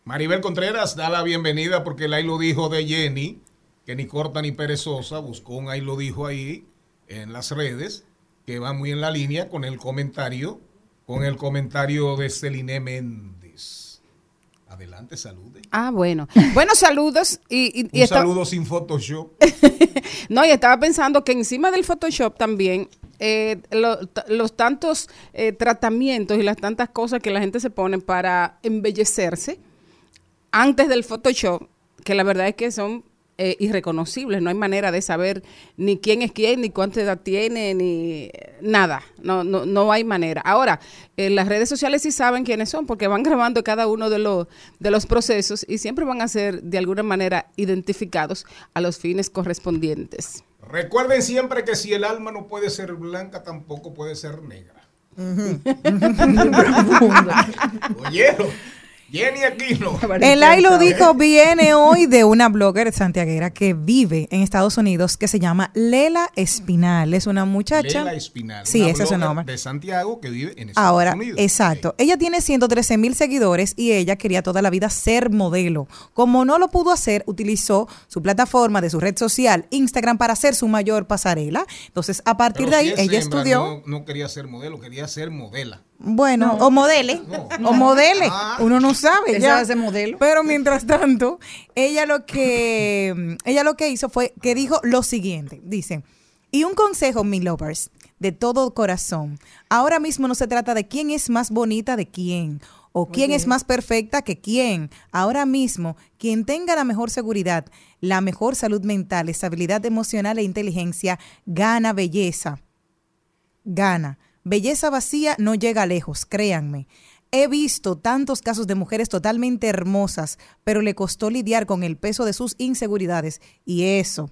Maribel Contreras da la bienvenida porque el ahí lo dijo de Jenny, que ni corta ni perezosa, buscó un ahí lo dijo ahí en las redes, que va muy en la línea con el comentario, con el comentario de Celine Méndez. Adelante, salude. Ah, bueno. Buenos saludos. Y, y- y Un saludo sin Photoshop. No, y estaba pensando que encima del Photoshop también, eh, lo- los tantos eh, tratamientos y las tantas cosas que la gente se pone para embellecerse antes del Photoshop, que la verdad es que son eh, irreconocibles. No hay manera de saber ni quién es quién, ni cuánta edad tiene, ni nada. No, no, no hay manera. Ahora, en las redes sociales sí saben quiénes son, porque van grabando cada uno de los, de los procesos y siempre van a ser de alguna manera identificados a los fines correspondientes. Recuerden siempre que si el alma no puede ser blanca, tampoco puede ser negra. Oyeron, Jenny Aquino. El dijo viene hoy de una blogger santiaguera que vive en Estados Unidos que se llama Lela Espinal. Es una muchacha. Lela Espinal. Sí, ese es su nombre. De Santiago que vive en Estados Ahora, Unidos. exacto. Ella tiene 113 mil seguidores y ella quería toda la vida ser modelo. Como no lo pudo hacer, utilizó su plataforma de su red social, Instagram, para hacer su mayor pasarela. Entonces, a partir Pero de ahí, si ella hembra, estudió. No, no quería ser modelo, quería ser modela. Bueno, o modele, o modele, Ah. uno no sabe Ella ya. hace modelo. Pero mientras tanto, ella lo que ella lo que hizo fue que dijo lo siguiente, dice, y un consejo, mi lovers, de todo corazón. Ahora mismo no se trata de quién es más bonita de quién o quién es más perfecta que quién. Ahora mismo, quien tenga la mejor seguridad, la mejor salud mental, estabilidad emocional e inteligencia, gana belleza gana. Belleza vacía no llega lejos, créanme. He visto tantos casos de mujeres totalmente hermosas, pero le costó lidiar con el peso de sus inseguridades. Y eso,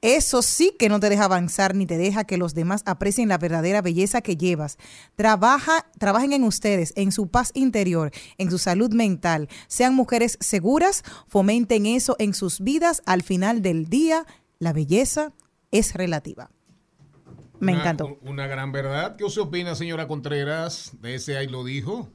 eso sí que no te deja avanzar ni te deja que los demás aprecien la verdadera belleza que llevas. Trabaja, trabajen en ustedes, en su paz interior, en su salud mental. Sean mujeres seguras, fomenten eso en sus vidas. Al final del día, la belleza es relativa. Me Una- encantó. Una gran verdad. ¿Qué usted opina, señora Contreras, de ese ahí lo dijo?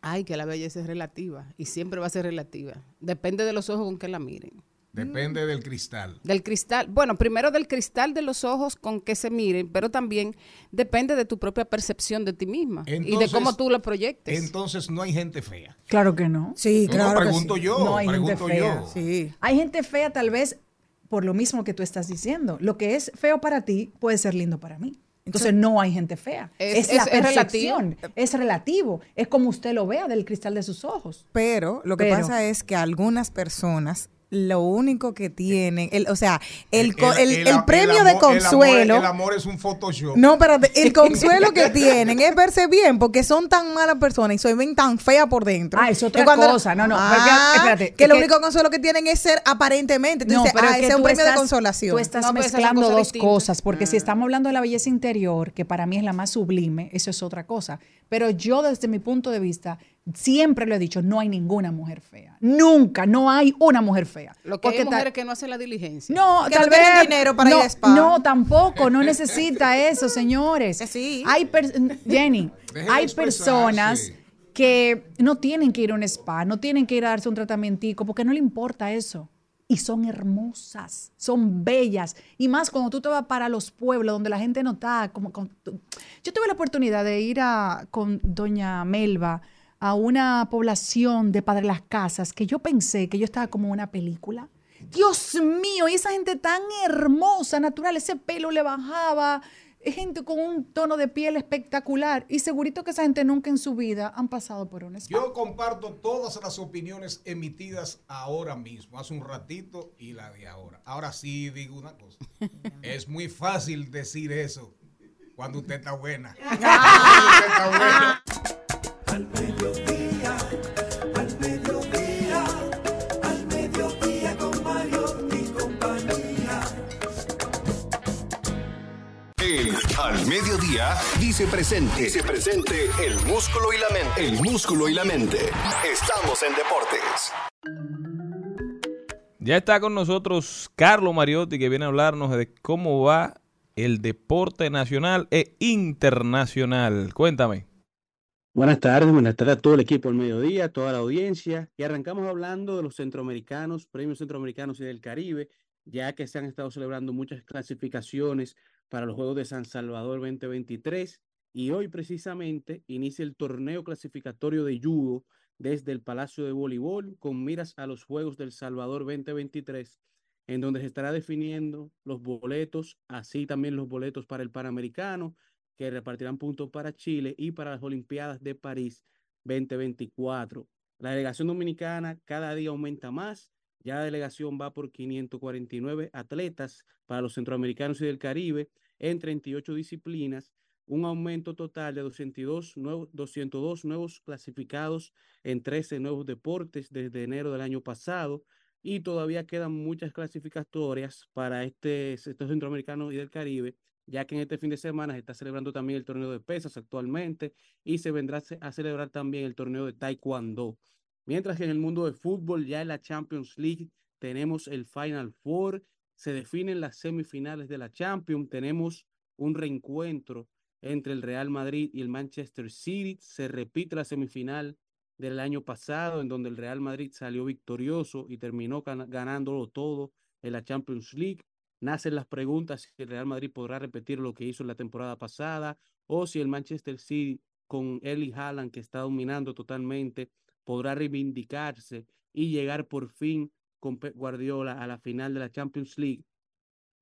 Ay, que la belleza es relativa y siempre va a ser relativa. Depende de los ojos con que la miren. Depende del cristal. Del cristal, bueno, primero del cristal de los ojos con que se miren, pero también depende de tu propia percepción de ti misma y de cómo tú lo proyectes. Entonces no hay gente fea. Claro que no. Sí, No, claro. que pregunto sí. yo, No hay gente pregunto fea. yo. Sí. Hay gente fea tal vez por lo mismo que tú estás diciendo. Lo que es feo para ti puede ser lindo para mí. Entonces no hay gente fea. Es- Es, la es- es relativo. percepción, es relativo. Es como usted lo vea del cristal de sus ojos. Pero lo que Pero- pasa es que algunas personas lo único que tienen, el, o sea, el, co- El- el- el- premio amor- de el amor- consuelo. El amor es un Photoshop. No, pero el consuelo que tienen es verse bien porque son tan malas personas y se ven tan feas por dentro. Ah, es otra que cuando- cosa. No, no, Ah, porque- espérate, que que- único consuelo que tienen es ser aparentemente. Entonces, pero ah, ese es un premio de consolación. Tú estás No, mezclando dos cosas, porque si estamos hablando de la belleza interior, que para mí es la más sublime, eso es otra cosa. Pero yo desde mi punto de vista, siempre lo he dicho, no hay ninguna mujer fea. Nunca, no hay una mujer fea. Lo que hay Porque ta- mujeres que no hacen la diligencia. no, Que tal no vez dinero para no, ir a spa. No, tampoco, no necesita eso, señores. Que sí. Hay per- Jenny, hay personas que no tienen que ir a un spa, no tienen que ir a darse un tratamiento porque no le importa eso. Y son hermosas, son bellas. Y más cuando tú te vas para los pueblos donde la gente no está. Como, con- yo tuve la oportunidad de ir a, con doña Melba a una población de Padre Las Casas que yo pensé que yo estaba como en una película. Dios mío, y esa gente tan hermosa, natural, ese pelo le bajaba, gente con un tono de piel espectacular. Y segurito que esa gente nunca en su vida han pasado por un spa. Yo comparto todas las opiniones emitidas ahora mismo, hace un ratito y la de ahora. Ahora sí digo una cosa. es muy fácil decir eso cuando usted está buena. Cuando usted está buena. Al mediodía, al mediodía, al mediodía con Mario y compañía. El Al Mediodía dice presente. Dice presente el músculo y la mente. El músculo y la mente. Estamos en deportes. Ya está con nosotros Carlos Mariotti que viene a hablarnos de cómo va el deporte nacional e internacional. Cuéntame. Buenas tardes, buenas tardes a todo el equipo del mediodía, a toda la audiencia. Y arrancamos hablando de los centroamericanos, premios centroamericanos y del Caribe, ya que se han estado celebrando muchas clasificaciones para los Juegos de San Salvador 2023. Y hoy precisamente inicia el torneo clasificatorio de judo desde el Palacio de Voleibol con miras a los Juegos del Salvador 2023, en donde se estará definiendo los boletos, así también los boletos para el Panamericano, que repartirán puntos para Chile y para las Olimpiadas de París 2024. La delegación dominicana cada día aumenta más. Ya la delegación va por 549 atletas para los centroamericanos y del Caribe en 38 disciplinas, un aumento total de 202 nuevos, 202 nuevos clasificados en 13 nuevos deportes desde enero del año pasado y todavía quedan muchas clasificatorias para este, estos centroamericanos y del Caribe ya que en este fin de semana se está celebrando también el torneo de pesas actualmente y se vendrá a ce- a celebrar también el torneo de taekwondo. Mientras que en el mundo de fútbol, ya en la Champions League, tenemos el Final Four, se definen las semifinales de la Champions, tenemos un reencuentro entre el Real Madrid y el Manchester City, se repite la semifinal del año pasado, en donde el Real Madrid salió victorioso y terminó ganándolo todo en la Champions League nacen las preguntas si el Real Madrid podrá repetir lo que hizo en la temporada pasada o si el Manchester City con Erling Haaland que está dominando totalmente podrá reivindicarse y llegar por fin con Pep Guardiola a la final de la Champions League.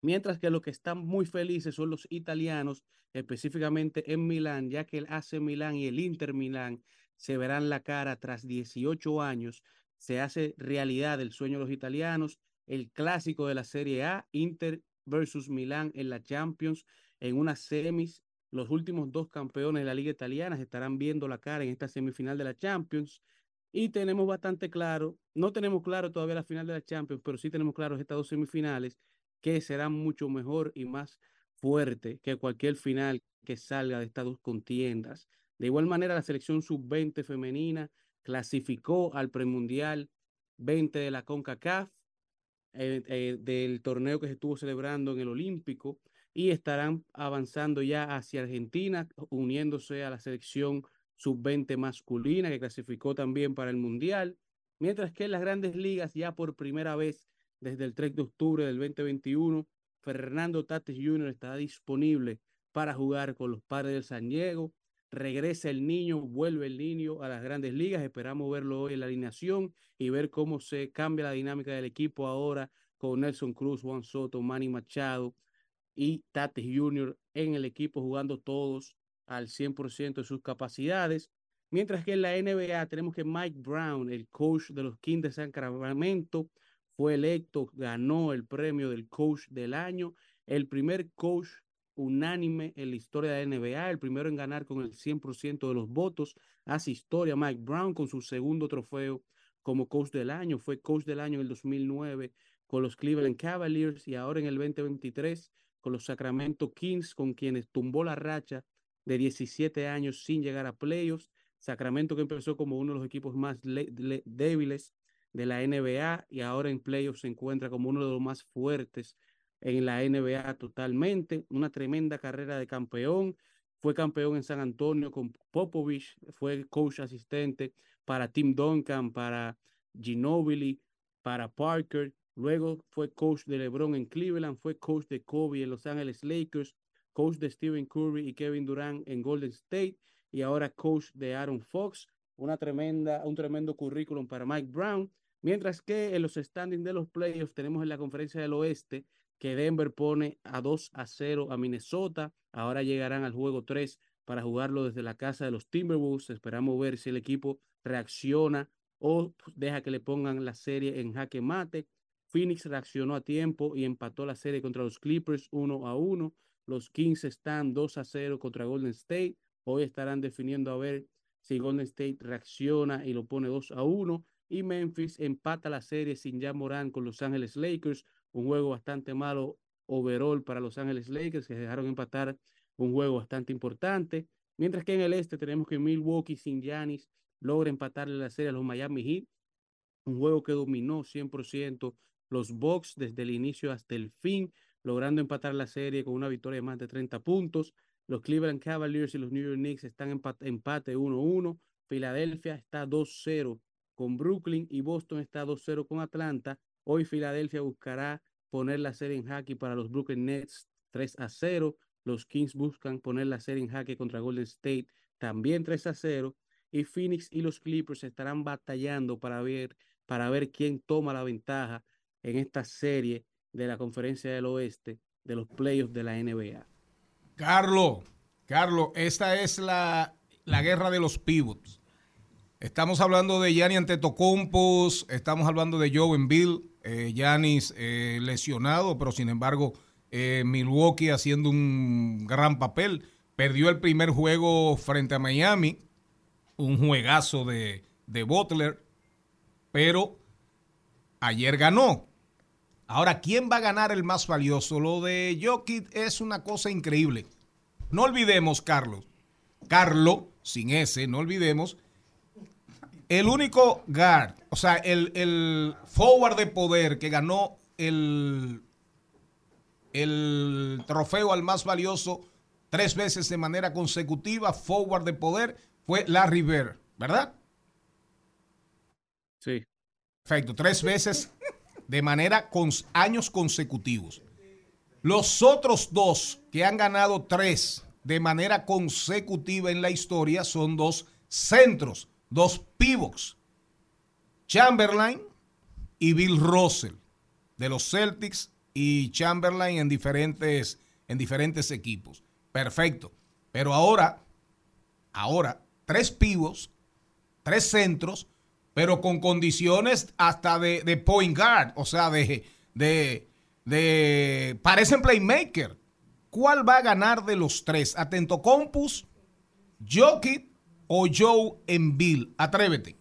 Mientras que los que están muy felices son los italianos, específicamente en Milán, ya que el AC Milán y el Inter Milán se verán la cara tras 18 años. Se hace realidad el sueño de los italianos el clásico de la Serie A, Inter versus Milán en la Champions, en unas semis. Los últimos dos campeones de la Liga Italiana se estarán viendo la cara en esta semifinal de la Champions. Y tenemos bastante claro, no tenemos claro todavía la final de la Champions, pero sí tenemos claro estas dos semifinales que serán mucho mejor y más fuerte que cualquier final que salga de estas dos contiendas. De igual manera, la selección sub-20 femenina clasificó al premundial 20 de la CONCACAF eh, eh, del torneo que se estuvo celebrando en el Olímpico y estarán avanzando ya hacia Argentina, uniéndose a la selección sub-20 masculina que clasificó también para el Mundial, mientras que en las grandes ligas ya por primera vez desde el 3 de octubre del 2021, Fernando Tatis Jr. estará disponible para jugar con los padres del San Diego. Regresa el niño, vuelve el niño a las grandes ligas. Esperamos verlo hoy en la alineación y ver cómo se cambia la dinámica del equipo ahora con Nelson Cruz, Juan Soto, Manny Machado y Tate Jr. en el equipo jugando todos al 100% de sus capacidades. Mientras que en la NBA tenemos que Mike Brown, el coach de los Kings de Sacramento, fue electo, ganó el premio del coach del año, el primer coach unánime en la historia de la NBA, el primero en ganar con el 100% de los votos. Hace historia Mike Brown con su segundo trofeo como coach del año. Fue coach del año en el 2009 con los Cleveland Cavaliers y ahora en el 2023 con los Sacramento Kings, con quienes tumbó la racha de 17 años sin llegar a playoffs. Sacramento que empezó como uno de los equipos más débiles de la NBA y ahora en playoffs se encuentra como uno de los más fuertes en la NBA totalmente. Una tremenda carrera de campeón. Fue campeón en San Antonio con Popovich, fue coach asistente para Tim Duncan, para Ginobili, para Parker. Luego fue coach de LeBron en Cleveland, fue coach de Kobe en Los Angeles Lakers, coach de Stephen Curry y Kevin Durant en Golden State y ahora coach de Aaron Fox. Una tremenda, un tremendo currículum para Mike Brown. Mientras que en los standings de los playoffs tenemos en la conferencia del oeste que Denver pone a 2 a 0 a Minnesota. Ahora llegarán al juego 3 para jugarlo desde la casa de los Timberwolves. Esperamos ver si el equipo reacciona o deja que le pongan la serie en jaque mate. Phoenix reaccionó a tiempo y empató la serie contra los Clippers 1 a 1. Los Kings están 2 a 0 contra Golden State. Hoy estarán definiendo a ver si Golden State reacciona y lo pone 2 a 1. Y Memphis empata la serie sin ya Morán con Los Ángeles Lakers un juego bastante malo overall para Los Ángeles Lakers, que dejaron empatar un juego bastante importante. Mientras que en el este tenemos que Milwaukee sin Giannis logra empatarle la serie a los Miami Heat, un juego que dominó 100% los Bucks desde el inicio hasta el fin, logrando empatar la serie con una victoria de más de 30 puntos. Los Cleveland Cavaliers y los New York Knicks están en empate 1-1. Filadelfia está 2-0 con Brooklyn y Boston está 2-0 con Atlanta. Hoy Filadelfia buscará poner la serie en jaque para los Brooklyn Nets 3 a 0. Los Kings buscan poner la serie en jaque contra Golden State también 3 a 0. Y Phoenix y los Clippers estarán batallando para ver, para ver quién toma la ventaja en esta serie de la Conferencia del Oeste de los playoffs de la NBA. Carlos, Carlos, esta es la, la guerra de los pivots. Estamos hablando de Gianni Antetokounmpo, estamos hablando de Joe Bill, Yanis eh, eh, lesionado, pero sin embargo eh, Milwaukee haciendo un gran papel. Perdió el primer juego frente a Miami, un juegazo de, de Butler, pero ayer ganó. Ahora, ¿quién va a ganar el más valioso? Lo de Jokic es una cosa increíble. No olvidemos, Carlos, Carlos, sin ese, no olvidemos el único guard, o sea, el, forward de poder que ganó el, el trofeo al más valioso tres veces de manera consecutiva, forward de poder, fue Larry Bird, ¿verdad? Sí. Perfecto, tres veces de manera con años consecutivos. Los otros dos que han ganado tres de manera consecutiva en la historia son dos centros dos pivots, Chamberlain y Bill Russell, de los Celtics y Chamberlain en diferentes, en diferentes equipos. Perfecto. Pero ahora, ahora, tres pivots, tres centros, pero con condiciones hasta de, de point guard, o sea, de, de, parecen playmaker. ¿Cuál va a ganar de los tres? Atento Compus, Jokic o Joe Bill, Atrévete.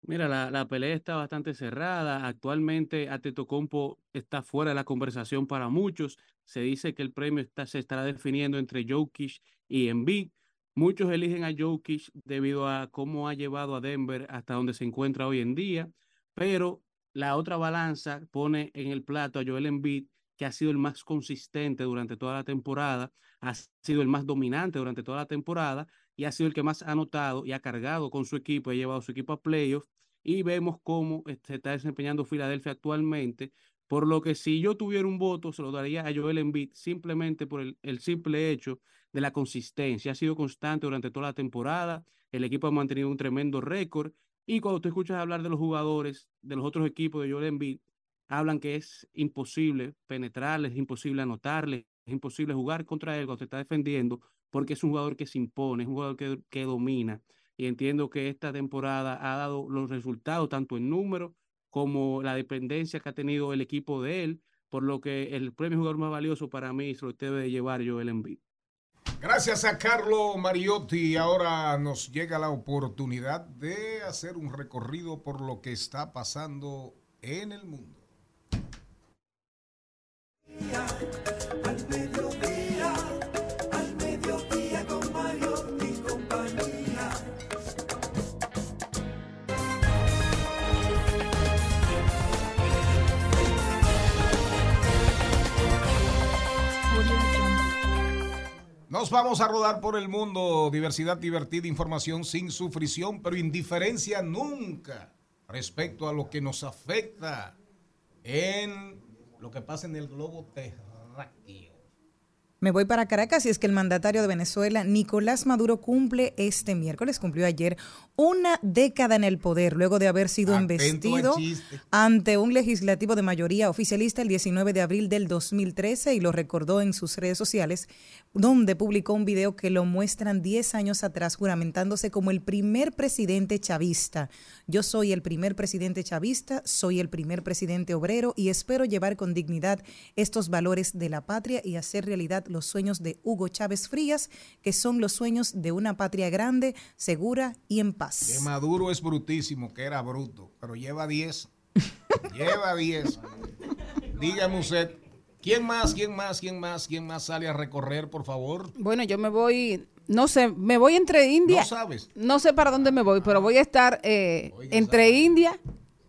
Mira, la, pelea está bastante cerrada. Actualmente Atetokounmpo está fuera de la conversación para muchos. Se dice que el premio está, se estará definiendo entre Jokic y Embiid. Muchos eligen a Jokic debido a cómo ha llevado a Denver hasta donde se encuentra hoy en día, pero la otra balanza pone en el plato a Joel Embiid, que ha sido el más consistente durante toda la temporada, ha sido el más dominante durante toda la temporada y ha sido el que más ha anotado y ha cargado con su equipo, ha llevado su equipo a playoffs y vemos cómo se está desempeñando Filadelfia actualmente, por lo que si yo tuviera un voto se lo daría a Joel Embiid simplemente por el, el simple hecho de la consistencia, ha sido constante durante toda la temporada, el equipo ha mantenido un tremendo récord y cuando tú escuchas hablar de los jugadores de los otros equipos de Joel Embiid, hablan que es imposible penetrarles, es imposible anotarles, Es imposible jugar contra él cuando te está defendiendo porque es un jugador que se impone, es un jugador que, que domina. Y entiendo que esta temporada ha dado los resultados tanto en número como la dependencia que ha tenido el equipo de él, por lo que el premio jugador más valioso para mí se lo debe de llevar Joel Embiid. Gracias a Carlo Mariotti. Ahora nos llega la oportunidad de hacer un recorrido por lo que está pasando en el mundo. Al mediodía, al Nos vamos a rodar por el mundo. Diversidad divertida, información sin sufrición, pero indiferencia nunca respecto a lo que nos afecta en lo que pasa en el globo terráqueo. Me voy para Caracas y es que el mandatario de Venezuela, Nicolás Maduro, cumple este miércoles, cumplió ayer una década en el poder, luego de haber sido Atento investido ante un legislativo de mayoría oficialista el 19 de abril del 2013 y lo recordó en sus redes sociales, donde publicó un video que lo muestran 10 años atrás juramentándose como el primer presidente chavista. Yo soy el primer presidente chavista, soy el primer presidente obrero y espero llevar con dignidad estos valores de la patria y hacer realidad los sueños de Hugo Chávez Frías, que son los sueños de una patria grande, segura y en Que paz. Maduro es brutísimo, que era bruto, pero lleva 10. lleva 10. Dígame usted, ¿quién más, quién más, quién más, quién más sale a recorrer, por favor? Bueno, yo me voy, no sé, me voy entre India. No sabes. No sé para dónde me voy, pero voy a estar eh, entre India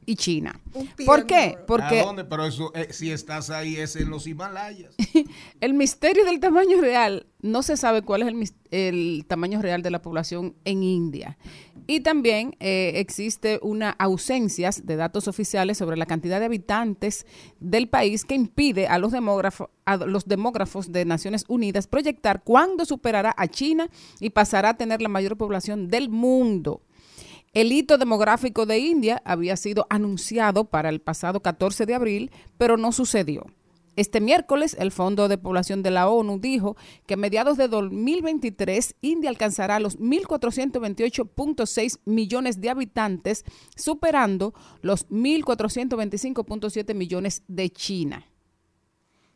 y China. ¿Por qué? Porque ¿A dónde? Pero eso, eh, si estás ahí, es en los Himalayas. el misterio del tamaño real, no se sabe cuál es el, el tamaño real de la población en India. Y también eh, existe una ausencia de datos oficiales sobre la cantidad de habitantes del país que impide a los, demógrafos, a los demógrafos de Naciones Unidas proyectar cuándo superará a China y pasará a tener la mayor población del mundo. El hito demográfico de India había sido anunciado para el pasado 14 de abril, pero no sucedió. Este miércoles, el Fondo de Población de la ONU dijo que a mediados de 2023 India alcanzará los 1.428.6 millones de habitantes, superando los 1.425.7 millones de China.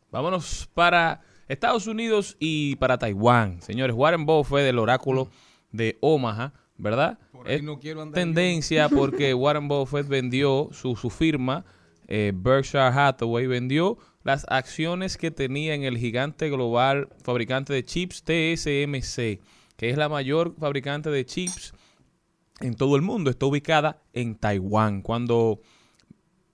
Vámonos para Estados Unidos y para Taiwán. Señores, Warren Buffett del oráculo de Omaha, ¿verdad? Por ahí Es no quiero andar tendencia porque Warren Buffett vendió su, su firma, eh, Berkshire Hathaway, vendió las acciones que tenía en el gigante global fabricante de chips TSMC, que es la mayor fabricante de chips en todo el mundo. Está ubicada en Taiwán. Cuando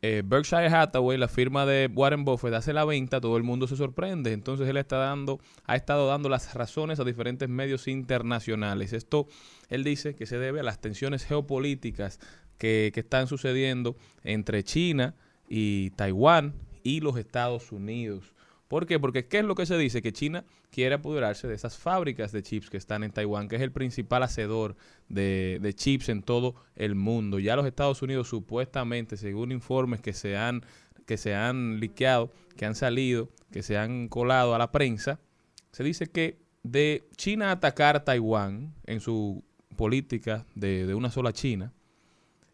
eh, Berkshire Hathaway, la firma de Warren Buffett, hace la venta, todo el mundo se sorprende. Entonces él está dando, ha estado dando las razones a diferentes medios internacionales. Esto, él dice que se debe a las tensiones geopolíticas que, que están sucediendo entre China y Taiwán y los Estados Unidos. ¿Por qué? Porque ¿qué es lo que se dice? Que China quiere apoderarse de esas fábricas de chips que están en Taiwán, que es el principal hacedor de, chips en todo el mundo. Ya los Estados Unidos supuestamente, según informes que se han que se han liqueado, que han salido, que se han colado a la prensa, se dice que de China atacar Taiwán en su política de, de una sola China,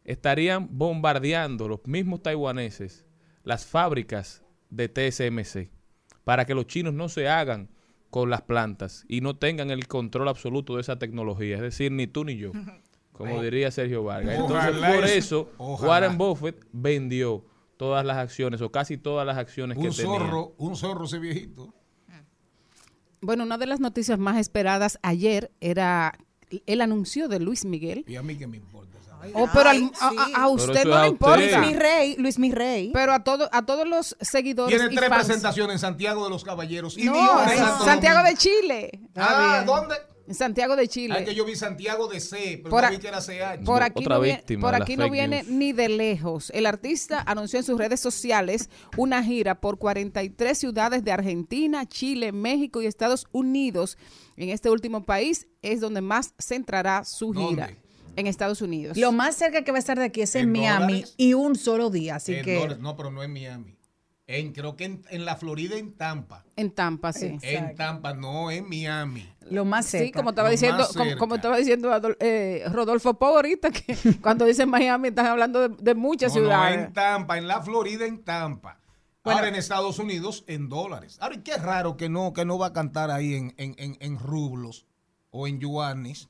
estarían bombardeando los mismos taiwaneses las fábricas de TSMC para que los chinos no se hagan con las plantas y no tengan el control absoluto de esa tecnología, es decir, ni tú ni yo, como diría Sergio Vargas. Entonces, por eso-. Warren Buffett vendió todas las acciones o casi todas las acciones que Un tenía. zorro, un zorro ese viejito. Bueno, una de las noticias más esperadas ayer era el anuncio de Luis Miguel. Y a mí que me importa. Oh, pero al- Ay, a, sí. a- Pero usted no le importa. Luis mi rey, Luis. Pero a, todo, a todos los seguidores Tiene tres fans. presentaciones en Santiago de los Caballeros. Y No, en Santo Santiago de. Chile. Ah, ¿dónde? En Santiago de Chile. Ah, que yo vi Santiago de C, pero Por no a- vi que era CH. Por aquí, Otra no, viene, víctima por aquí no viene news. ni de lejos. El artista anunció en sus redes sociales una gira por 43 ciudades de Argentina, Chile, México y Estados Unidos. En este último país es donde más centrará su gira. ¿Dónde? En Estados Unidos. Lo más cerca que va a estar de aquí es en, ¿En Miami dólares? y un solo día, así En que dólares. No, pero no en Miami. En, creo que en, en la Florida, en Tampa. En Tampa, sí. En Tampa, no en Miami. Lo más cerca. Sí, como estaba Lo diciendo, como, estaba diciendo Adol- eh, Rodolfo Pau ahorita, que cuando dicen Miami están hablando de, de muchas No, no, ciudades. en Tampa, en la Florida, en Tampa. Ahora en Estados Unidos, en dólares. Ahora, y qué raro que no, que no va a cantar ahí en, en, en, en rublos o en yuanes.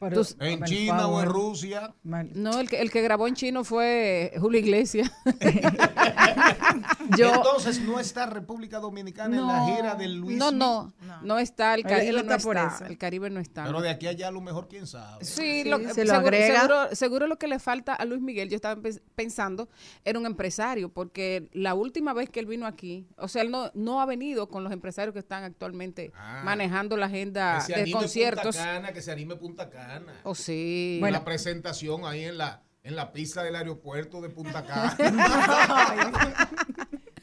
Pero, En China o en. Rusia. No, el que, el que grabó en chino fue Julio Iglesias. Yo, Entonces no está República Dominicana en la No. gira del Luis. No, no, no está, el Caribe no está por está, eso. el Caribe no está. Pero de aquí a allá a lo mejor quién sabe. Sí, Sí, lo- se lo seguro, agrega. Seguro, seguro lo que le falta a Luis Miguel, yo estaba pens- pensando, era un empresario, porque la última vez que él vino aquí, o sea, él no, no ha venido con los empresarios que están actualmente Ah. manejando la agenda que se de anime conciertos. Punta Cana, que se anime Punta Cana. O sí. Una presentación ahí en la en la pista del aeropuerto de Punta Cana.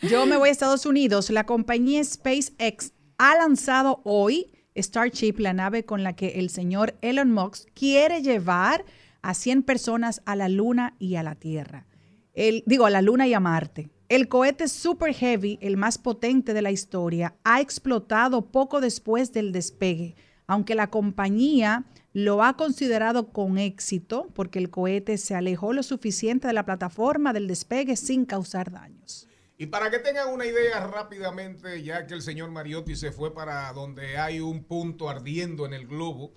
yo me voy a Estados Unidos. La compañía SpaceX ha lanzado hoy Starship, la nave con la que el señor Elon Musk quiere llevar a 100 personas a la Luna y a la Tierra. El, digo, a la Luna y a Marte. El cohete Super Heavy, el más potente de la historia, ha explotado poco después del despegue, aunque la compañía lo ha considerado con éxito porque el cohete se alejó lo suficiente de la plataforma del despegue sin causar daños. Y para que tengan una idea rápidamente, ya que el señor Mariotti se fue para donde hay un punto ardiendo en el globo,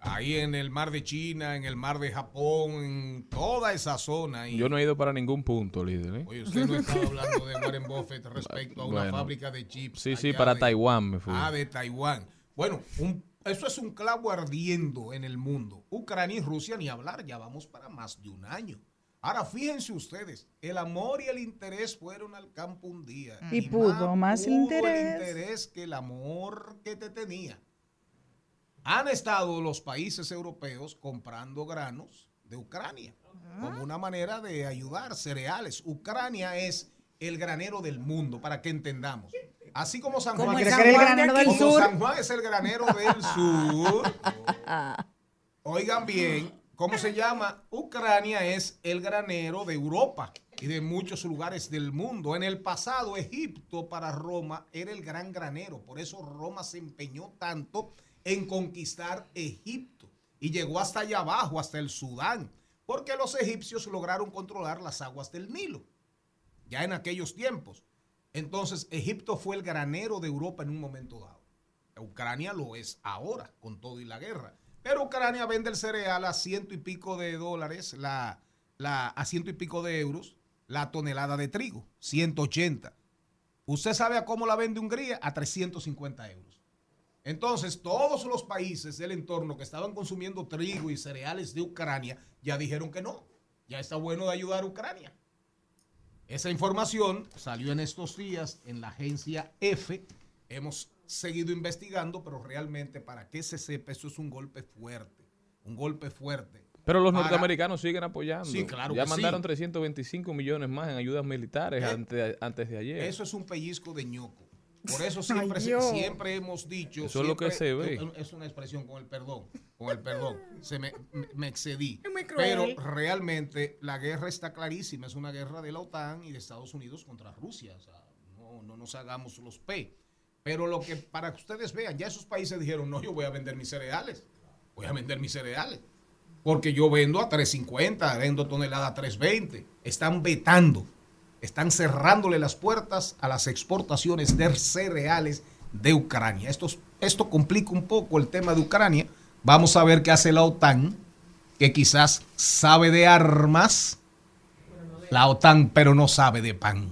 ahí en el mar de China, en el mar de Japón, en toda esa zona. Y, Yo no he ido para ningún punto, líder. ¿eh? Oye, usted no estaba hablando de Warren Buffett respecto a una Bueno. fábrica de chips. Sí, sí, para de- Taiwán me fui. Ah, de Taiwán. Bueno, un- eso es un clavo ardiendo en el mundo. Ucrania y Rusia ni hablar, ya vamos para más de un año. Ahora fíjense ustedes, el amor y el interés fueron al campo un día. Y pudo más el pudo interés. el interés que el amor que te tenía. Han estado los países europeos comprando granos de Ucrania como una manera de ayudar cereales. Ucrania es el granero del mundo, para que entendamos. Así como San Como Juan, es San el granero del sur. San Juan es el granero del sur. Oigan bien, ¿cómo se llama? Ucrania es el granero de Europa y de muchos lugares del mundo. En el pasado, Egipto para Roma era el gran granero. Por eso Roma se empeñó tanto en conquistar Egipto y llegó hasta allá abajo, hasta el Sudán, porque los egipcios lograron controlar las aguas del Nilo, ya en aquellos tiempos. Entonces, Egipto fue el granero de Europa en un momento dado. Ucrania lo es ahora, con todo y la guerra. Pero Ucrania vende el cereal a ciento y pico de dólares, la, a ciento y pico de euros, la tonelada de trigo, 180. ¿Usted sabe a cómo la vende Hungría? A 350 euros. Entonces, todos los países del entorno que estaban consumiendo trigo y cereales de Ucrania ya dijeron que no. Ya está bueno de ayudar a Ucrania. Esa información salió en estos días en la agencia F. Hemos seguido investigando, pero realmente para que se sepa, eso es un golpe fuerte. Un golpe fuerte. Pero los Para- norteamericanos siguen apoyando. Sí, claro Ya que mandaron sí. 325 millones más en ayudas militares Eh, antes, antes de ayer. Eso es un pellizco de ñoco. Por eso siempre, Ay, siempre hemos dicho. Eso es lo que se ve. Es una expresión con el perdón. Con el perdón. Se me, me- me excedí. Es muy cruel. Pero realmente la guerra está clarísima. Es una guerra de la OTAN y de Estados Unidos contra Rusia. O sea, no, no nos hagamos los P. Pero lo que, para que ustedes vean, ya esos países dijeron, no, yo voy a vender mis cereales. Voy a vender mis cereales. Porque yo vendo a 350, vendo tonelada a 320. Están vetando, están cerrándole las puertas a las exportaciones de cereales de Ucrania. Esto, es- esto complica un poco el tema de Ucrania. Vamos a ver qué hace la OTAN, que quizás sabe de armas. La OTAN, pero no sabe de pan.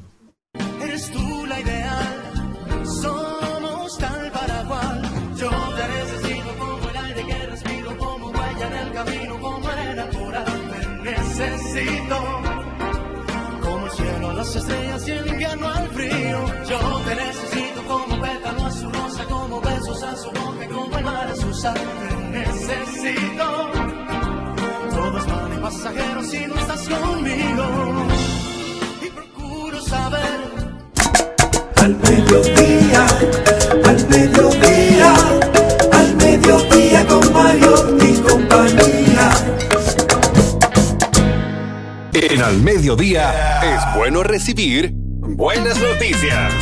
Te necesito. Todo es mal y pasajero si no estás conmigo. Y procuro saber Al mediodía, al mediodía, al mediodía con Mario y compañía. En al mediodía es bueno recibir buenas noticias.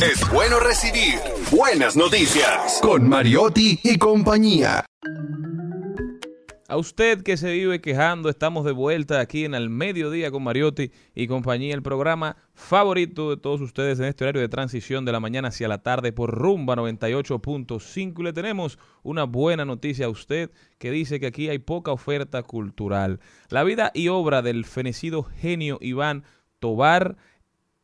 Es bueno recibir buenas noticias con Mariotti y compañía. A usted que se vive quejando, estamos de vuelta aquí en Al Mediodía con Mariotti y compañía, el programa favorito de todos ustedes en este horario de transición de la mañana hacia la tarde por Rumba 98.5. Y le tenemos una buena noticia a usted que dice que aquí hay poca oferta cultural. La vida y obra del fenecido genio Iván Tobar,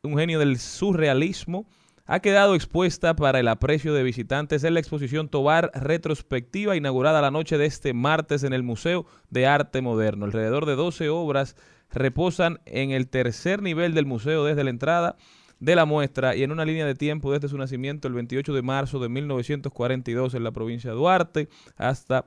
un genio del surrealismo, ha quedado expuesta para el aprecio de visitantes en la exposición Tobar retrospectiva inaugurada la noche de este martes en el Museo de Arte Moderno. Alrededor de 12 obras reposan en el tercer nivel del museo desde la entrada de la muestra y en una línea de tiempo desde su nacimiento el 28 de marzo de 1942 en la provincia de Duarte hasta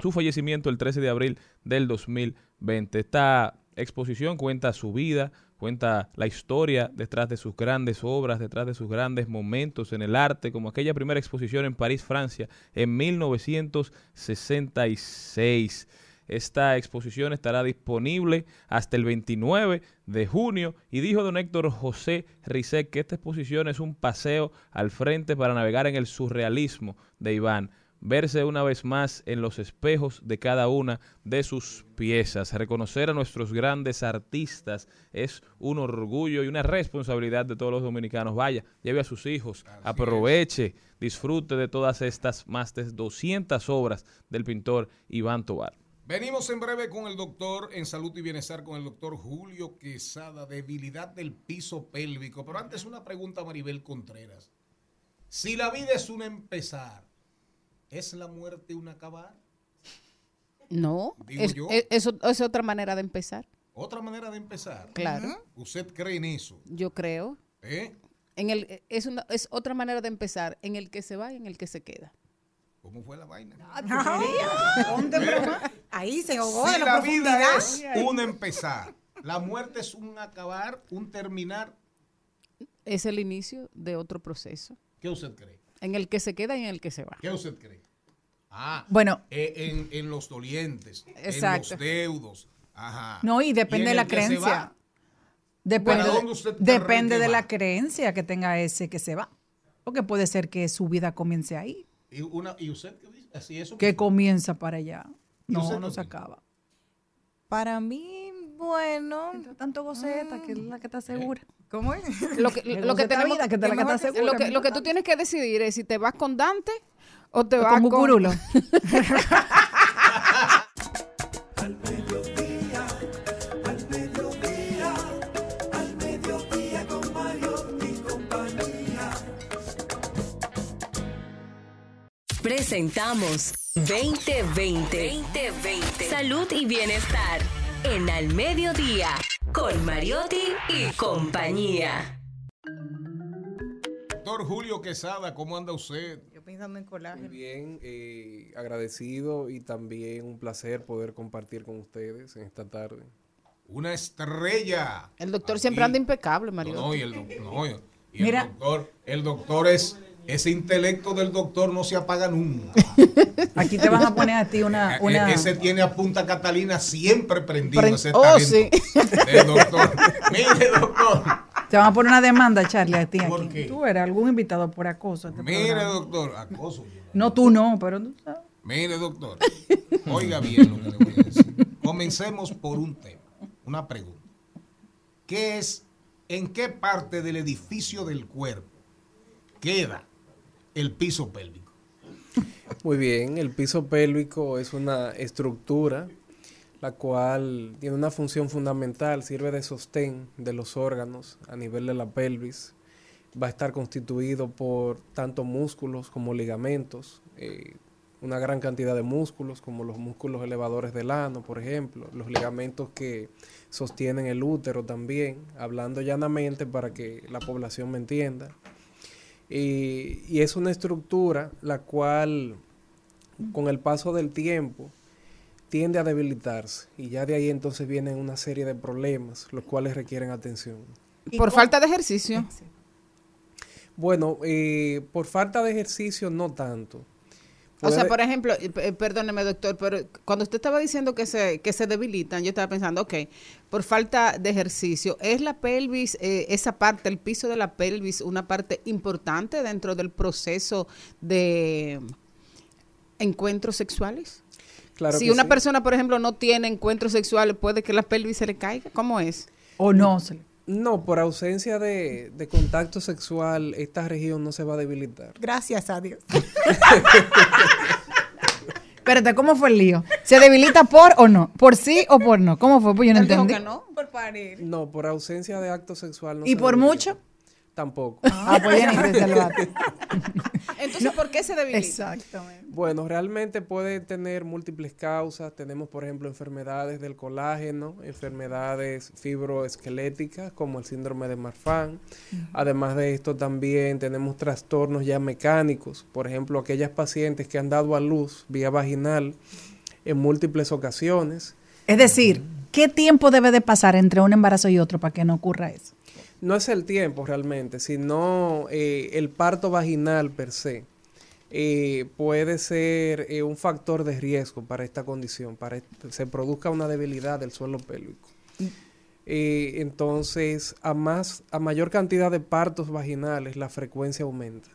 su fallecimiento el 13 de abril del 2020. Esta exposición cuenta su vida, cuenta la historia detrás de sus grandes obras, detrás de sus grandes momentos en el arte, como aquella primera exposición en París, Francia, en 1966. Esta exposición estará disponible hasta el 29 de junio y dijo don Héctor José Rizek que esta exposición es un paseo al frente para navegar en el surrealismo de Iván verse una vez más en los espejos de cada una de sus piezas. Reconocer a nuestros grandes artistas es un orgullo y una responsabilidad de todos los dominicanos. Vaya, lleve a sus hijos, aproveche, disfrute de todas estas más de 200 obras del pintor Iván Tobar. Venimos en breve con el doctor en salud y bienestar, con el doctor Julio Quesada, debilidad del piso pélvico. Pero antes una pregunta a Maribel Contreras. Si la vida es un empezar, ¿es la muerte un acabar? No, Digo es, yo. es- es ot- es otra manera de empezar. Otra manera de empezar. Claro. ¿Usted cree en eso? Yo creo. ¿Eh? En el, es, una, es otra manera de empezar, en el que se va y en el que se queda. ¿Cómo fue la vaina? Ponte broma. Ahí se ahogó si de la, la vida es un empezar, la muerte es un acabar, un terminar, Es el inicio de otro proceso, ¿qué usted cree? En el que se queda y en el que se va. ¿Qué usted cree? Ah, Bueno. eh, en, en los dolientes, Exacto. en los deudos. Ajá. No, y depende en de la creencia. Depende, ¿Para de- dónde usted cree depende de va? la creencia que tenga ese que se va. Porque puede ser que su vida comience ahí, ¿Y, una, ¿Y usted qué dice? Así eso que comienza para allá. ¿Y No, no se acaba. Para mí, bueno. Tanto goceta, que es la que está segura. ¿Cómo es? Lo que, lo que tenemos vida, que te la que lo que, lo que tú tienes que decidir es si te vas con Dante o te O vas con con Bucurulo. Con. Presentamos 2020. 2020. Salud y bienestar. En Al Mediodía. Con Mariotti y compañía. Doctor Julio Quesada, ¿cómo anda usted? Yo pensando en colágeno. Muy bien, eh, agradecido y también un placer poder compartir con ustedes en esta tarde. Una estrella. El doctor Aquí. siempre anda impecable, Mario. No, no, y el, no, y- y Mira. el doctor, el doctor es, ese intelecto del doctor no se apaga nunca. Aquí te van a poner a ti una... E- una Ese tiene a Punta Catalina siempre prendido, Pren- ese Oh, talento sí. del doctor. Mire, doctor. Te van a poner una demanda, Charlie, a ti. ¿Por aquí. qué? Tú eres algún invitado por acoso. este Mire, programa. doctor. Acoso. No, tú no, pero tú sabes. Mire, doctor. Oiga bien lo que le voy a decir. Comencemos por un tema, una pregunta. ¿Qué es, en qué parte del edificio del cuerpo queda el piso pélvico? Muy bien, el piso pélvico es una estructura la cual tiene una función fundamental, sirve de sostén de los órganos a nivel de la pelvis. Va a estar constituido por tanto músculos como ligamentos, eh, una gran cantidad de músculos como los músculos elevadores del ano, por ejemplo, los ligamentos que sostienen el útero también, hablando llanamente para que la población me entienda. Y, y es una estructura la cual con el paso del tiempo tiende a debilitarse y ya de ahí entonces vienen una serie de problemas los cuales requieren atención. Por falta de ejercicio. Bueno, eh, por falta de ejercicio no tanto, O sea, por ejemplo, perdóneme, doctor, pero cuando usted estaba diciendo que se, que se debilitan, yo estaba pensando, ok, por falta de ejercicio, ¿es la pelvis, eh, esa parte, el piso de la pelvis, una parte importante dentro del proceso de encuentros sexuales? Claro si que una sí. persona, por ejemplo, no tiene encuentros sexuales, ¿puede que la pelvis se le caiga? ¿Cómo es? ¿O no? se le- No, por ausencia de, de contacto sexual, esta región no se va a debilitar. Gracias a Dios. Espérate, ¿cómo fue el lío? ¿Se debilita por o no? ¿Por sí o por no? ¿Cómo fue? Pues yo no entendí. que no. Por parir. No, por ausencia de acto sexual no ¿Y se por debilita. mucho? Tampoco. Ah, pues. Entonces, ¿por qué se debilita? Exactamente. Bueno, realmente puede tener múltiples causas. Tenemos, por ejemplo, enfermedades del colágeno, enfermedades fibroesqueléticas como el síndrome de Marfan. Además de esto, también tenemos trastornos ya mecánicos. Por ejemplo, aquellas pacientes que han dado a luz vía vaginal en múltiples ocasiones. Es decir, ¿qué tiempo debe de pasar entre un embarazo y otro para que no ocurra eso? No es el tiempo realmente, sino eh, el parto vaginal per se. eh, puede ser eh, un factor de riesgo para esta condición, para que se produzca una debilidad del suelo pélvico. Eh, entonces, a más, a mayor cantidad de partos vaginales, la frecuencia aumenta.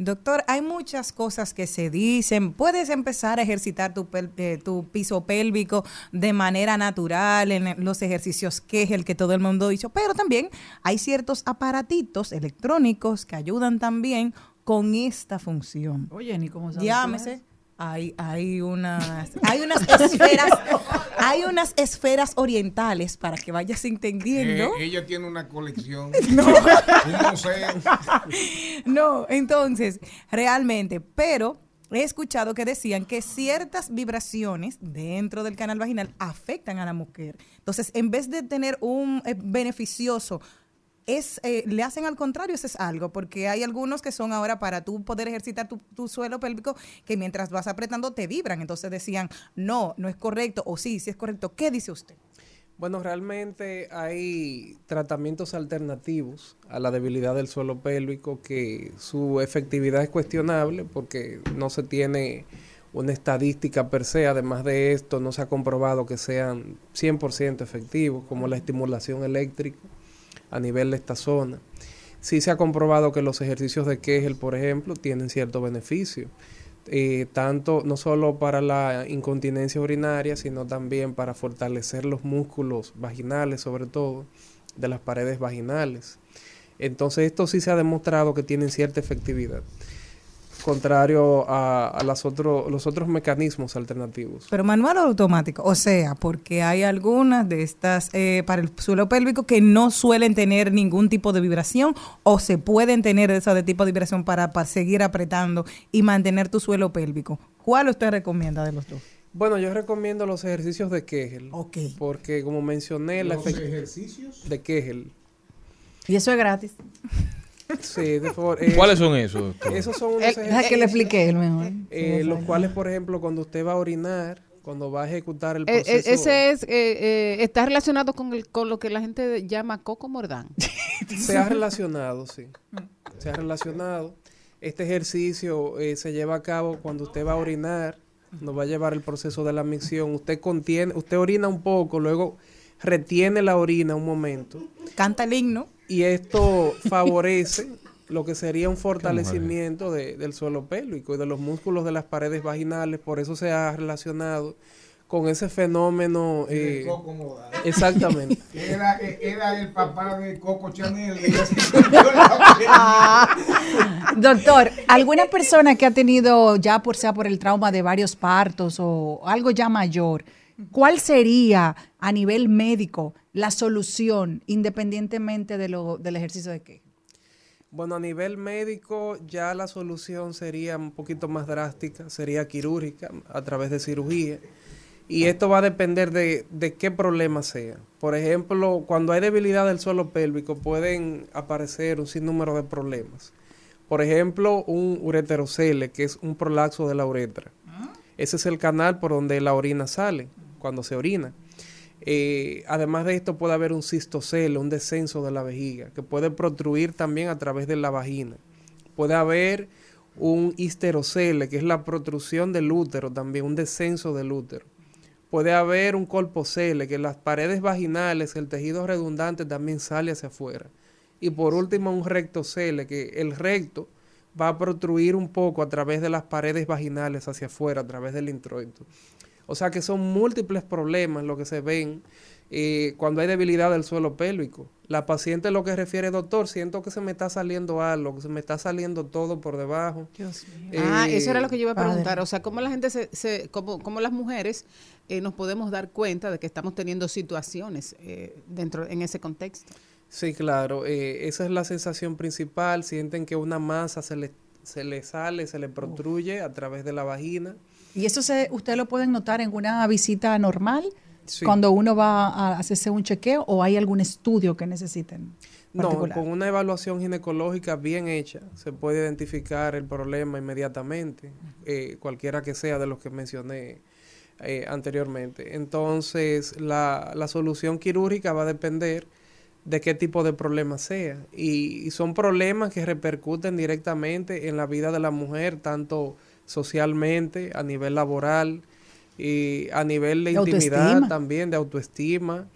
Doctor, hay muchas cosas que se dicen. Puedes empezar a ejercitar tu, eh, tu piso pélvico de manera natural en los ejercicios que es el que todo el mundo ha dicho, pero también hay ciertos aparatitos electrónicos que ayudan también con esta función. Oye, ni cómo sabes Llámese. Hay, hay unas, hay unas esferas, hay unas esferas orientales para que vayas entendiendo. Eh, ella tiene una colección, un museo. No, entonces, realmente, pero he escuchado que decían que ciertas vibraciones dentro del canal vaginal afectan a la mujer. Entonces, en vez de tener un eh, beneficioso, es, eh, le hacen al contrario, eso es algo, porque hay algunos que son ahora para tú poder ejercitar tu, tu suelo pélvico, que mientras vas apretando te vibran. Entonces decían, no, no es correcto, o sí, sí es correcto. ¿Qué dice usted? Bueno, realmente hay tratamientos alternativos a la debilidad del suelo pélvico que su efectividad es cuestionable porque no se tiene una estadística per se. Además de esto, no se ha comprobado que sean 100% efectivos, como la estimulación eléctrica a nivel de esta zona. Sí se ha comprobado que los ejercicios de Kegel, por ejemplo, tienen cierto beneficio eh, tanto no solo para la incontinencia urinaria, sino también para fortalecer los músculos vaginales, sobre todo de las paredes vaginales. Entonces, esto sí se ha demostrado que tienen cierta efectividad, contrario a, a las otro- los otros mecanismos alternativos. Pero manual o automático, o sea, porque hay algunas de estas eh, para el suelo pélvico que no suelen tener ningún tipo de vibración o se pueden tener esa de tipo de vibración para, para seguir apretando y mantener tu suelo pélvico. ¿Cuál usted recomienda de los dos? Bueno, yo recomiendo los ejercicios de Kegel, Ok. porque como mencioné, la Los efec- ejercicios. de Kegel. Y eso es gratis. Sí, de favor, eh, ¿Cuáles son esos? Esos son unos El- ejercicios. Deja que le explique él mejor. Eh, los cuales, por ejemplo, cuando usted va a orinar, cuando va a ejecutar el Eh, proceso... eh, ese es, eh, eh, está relacionado con, el, con lo que la gente llama coco mordán. Se ha relacionado, sí. Se ha relacionado. Este ejercicio eh, se lleva a cabo cuando usted va a orinar, nos va a llevar el proceso de la micción. Usted contiene, usted orina un poco, luego retiene la orina un momento Canta el himno. Y esto favorece lo que sería un fortalecimiento de- del suelo pélvico y de los músculos de las paredes vaginales. Por eso se ha relacionado con ese fenómeno. eh, Coco Modal. exactamente. Era, era el papá de Coco Chanel. Doctor, ¿alguna persona que ha tenido ya por sea por el trauma de varios partos o algo ya mayor, cuál sería a nivel médico la solución independientemente de lo, del ejercicio de qué? Bueno, a nivel médico ya la solución sería un poquito más drástica, sería quirúrgica a través de cirugía. Y esto va a depender de, de qué problema sea. Por ejemplo, cuando hay debilidad del suelo pélvico pueden aparecer un sinnúmero de problemas. Por ejemplo, un ureterocele, que es un prolapso de la uretra. Ese es el canal por donde la orina sale, cuando se orina. Eh, además de esto puede haber un cistocele, un descenso de la vejiga, que puede protruir también a través de la vagina. Puede haber un histerocele, que es la protrusión del útero también, un descenso del útero. Puede haber un colpocele, que las paredes vaginales, el tejido redundante también sale hacia afuera. Y por último, un rectocele, que el recto va a protruir un poco a través de las paredes vaginales hacia afuera, a través del introito. O sea que son múltiples problemas lo que se ven eh, cuando hay debilidad del suelo pélvico. La paciente lo que refiere, doctor, siento que se me está saliendo algo, que se me está saliendo todo por debajo. ah, Eh, eso era lo que yo iba a padre. preguntar. O sea, ¿cómo la gente se, se cómo, cómo las mujeres eh, nos podemos dar cuenta de que estamos teniendo situaciones eh, dentro en ese contexto? Sí, claro. eh, esa es la sensación principal. Sienten que una masa se le, se le sale, se le protruye a través de la vagina. ¿Y eso se, usted lo pueden notar en una visita normal? Sí. Cuando uno va a hacerse un chequeo o hay algún estudio que necesiten? No, con una evaluación ginecológica bien hecha se puede identificar el problema inmediatamente, eh, cualquiera que sea de los que mencioné eh, anteriormente. Entonces, la, la solución quirúrgica va a depender de qué tipo de problema sea. Y, y son problemas que repercuten directamente en la vida de la mujer, tanto socialmente, a nivel laboral, y a nivel de De intimidad autoestima. también, de autoestima.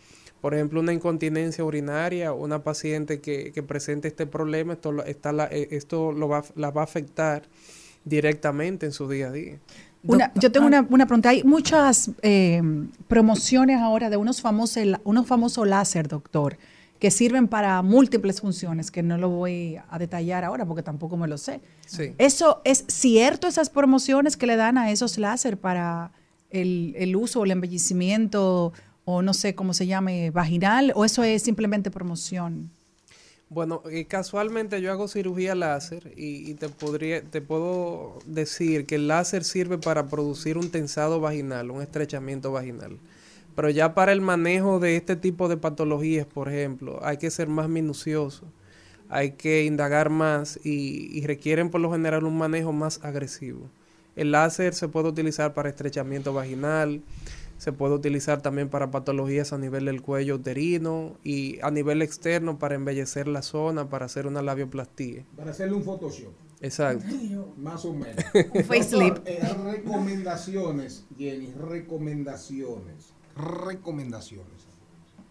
Por ejemplo, una incontinencia urinaria, una paciente que, que presente este problema, esto, está la, eh, esto lo va, la va a afectar directamente en su día a día. Una- yo ah. tengo una, una pregunta. Hay muchas eh, promociones ahora de unos famosos, unos famosos láser, doctor, que sirven para múltiples funciones, que no lo voy a detallar ahora porque tampoco me lo sé. Sí. ¿Eso es cierto, esas promociones que le dan a esos láser para el, el uso o el embellecimiento o no sé cómo se llame, vaginal? ¿O eso es simplemente promoción? Bueno, casualmente yo hago cirugía láser y, y te podría, te puedo decir que el láser sirve para producir un tensado vaginal, un estrechamiento vaginal. Pero ya para el manejo de este tipo de patologías, por ejemplo, hay que ser más minucioso, hay que indagar más y, y requieren por lo general un manejo más agresivo. El láser se puede utilizar para estrechamiento vaginal, se puede utilizar también para patologías a nivel del cuello uterino y a nivel externo para embellecer la zona, para hacer una labioplastía. Para hacerle un Photoshop. Exacto. Más o menos. Un facelift. Eh, recomendaciones, Jenny, recomendaciones. Recomendaciones.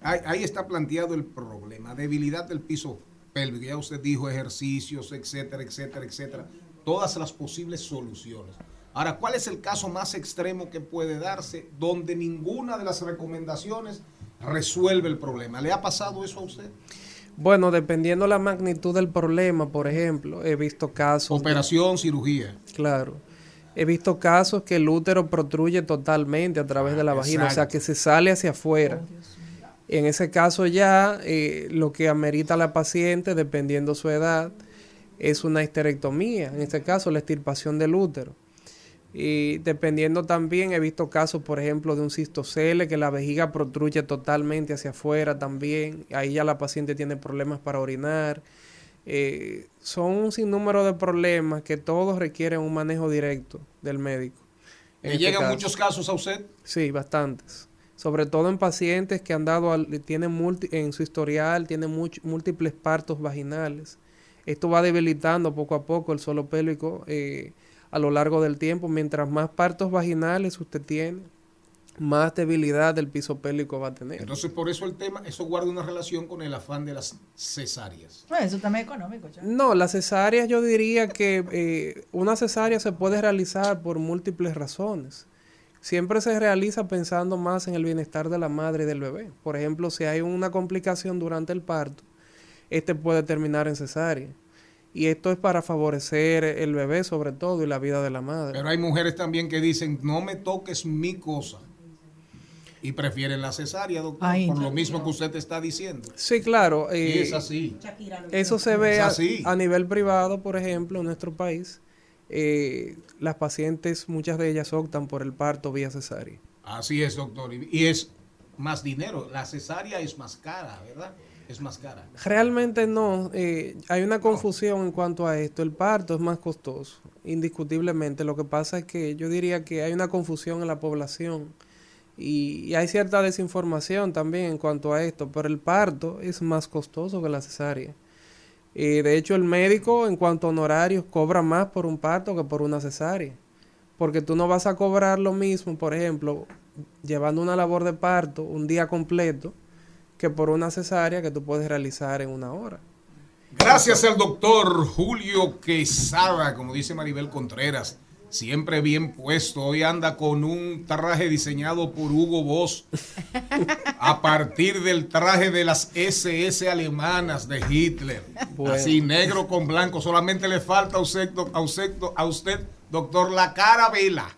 Ahí, ahí está planteado el problema. Debilidad del piso pélvico. Ya usted dijo ejercicios, etcétera, etcétera, etcétera. Todas las posibles soluciones. Ahora, ¿cuál es el caso más extremo que puede darse donde ninguna de las recomendaciones resuelve el problema? ¿Le ha pasado eso a usted? Bueno, dependiendo la magnitud del problema, por ejemplo, he visto casos... de- Operación, cirugía. Claro. He visto casos que el útero protruye totalmente a través de la vagina, o sea, que se sale hacia afuera. En ese caso ya eh, lo que amerita la paciente, dependiendo su edad, es una histerectomía, en este caso la extirpación del útero. Y dependiendo también, he visto casos, por ejemplo, de un cistocele, que la vejiga protruye totalmente hacia afuera también. Ahí ya la paciente tiene problemas para orinar. Eh, son un sinnúmero de problemas que todos requieren un manejo directo del médico. En ¿Le este llegan caso. muchos casos a usted? Sí, bastantes. Sobre todo en pacientes que han dado, al- tienen multi- en su historial, tienen much- múltiples partos vaginales. Esto va debilitando poco a poco el suelo pélvico eh, a lo largo del tiempo. Mientras más partos vaginales usted tiene, más debilidad del piso pélvico va a tener. Entonces, por eso el tema, eso guarda una relación con el afán de las cesáreas. Bueno, eso también es económico. ya. No, la cesárea yo diría que eh, una cesárea se puede realizar por múltiples razones. Siempre se realiza pensando más en el bienestar de la madre y del bebé. Por ejemplo, si hay una complicación durante el parto, este puede terminar en cesárea. Y esto es para favorecer el bebé sobre todo y la vida de la madre. Pero hay mujeres también que dicen, no me toques mi cosa. Y prefieren la cesárea, doctor, Ay. por lo mismo que usted está diciendo. Sí, claro. Y eh, es así. Eso se ve Es a, así. a nivel privado, por ejemplo, en nuestro país. eh, las pacientes, muchas de ellas optan por el parto vía cesárea. Así es, doctor. Y y es más dinero. La cesárea es más cara, ¿verdad? Es más cara. Realmente no. eh, hay una confusión en cuanto a esto. El parto es más costoso, indiscutiblemente. Lo que pasa es que yo diría que hay una confusión en la población y, hay cierta desinformación también en cuanto a esto. Pero el parto es más costoso que la cesárea. Y de hecho el médico en cuanto a honorarios cobra más por un parto que por una cesárea. Porque tú no vas a cobrar lo mismo, por ejemplo, llevando una labor de parto un día completo que por una cesárea que tú puedes realizar en una hora. Gracias al doctor Julio Quesada, como dice Maribel Contreras, siempre bien puesto. Hoy anda con un traje diseñado por Hugo Boss, a partir del traje de las SS alemanas de Hitler. Bueno. Así negro con blanco, solamente le falta a usted, a usted, a usted doctor, la cara vela.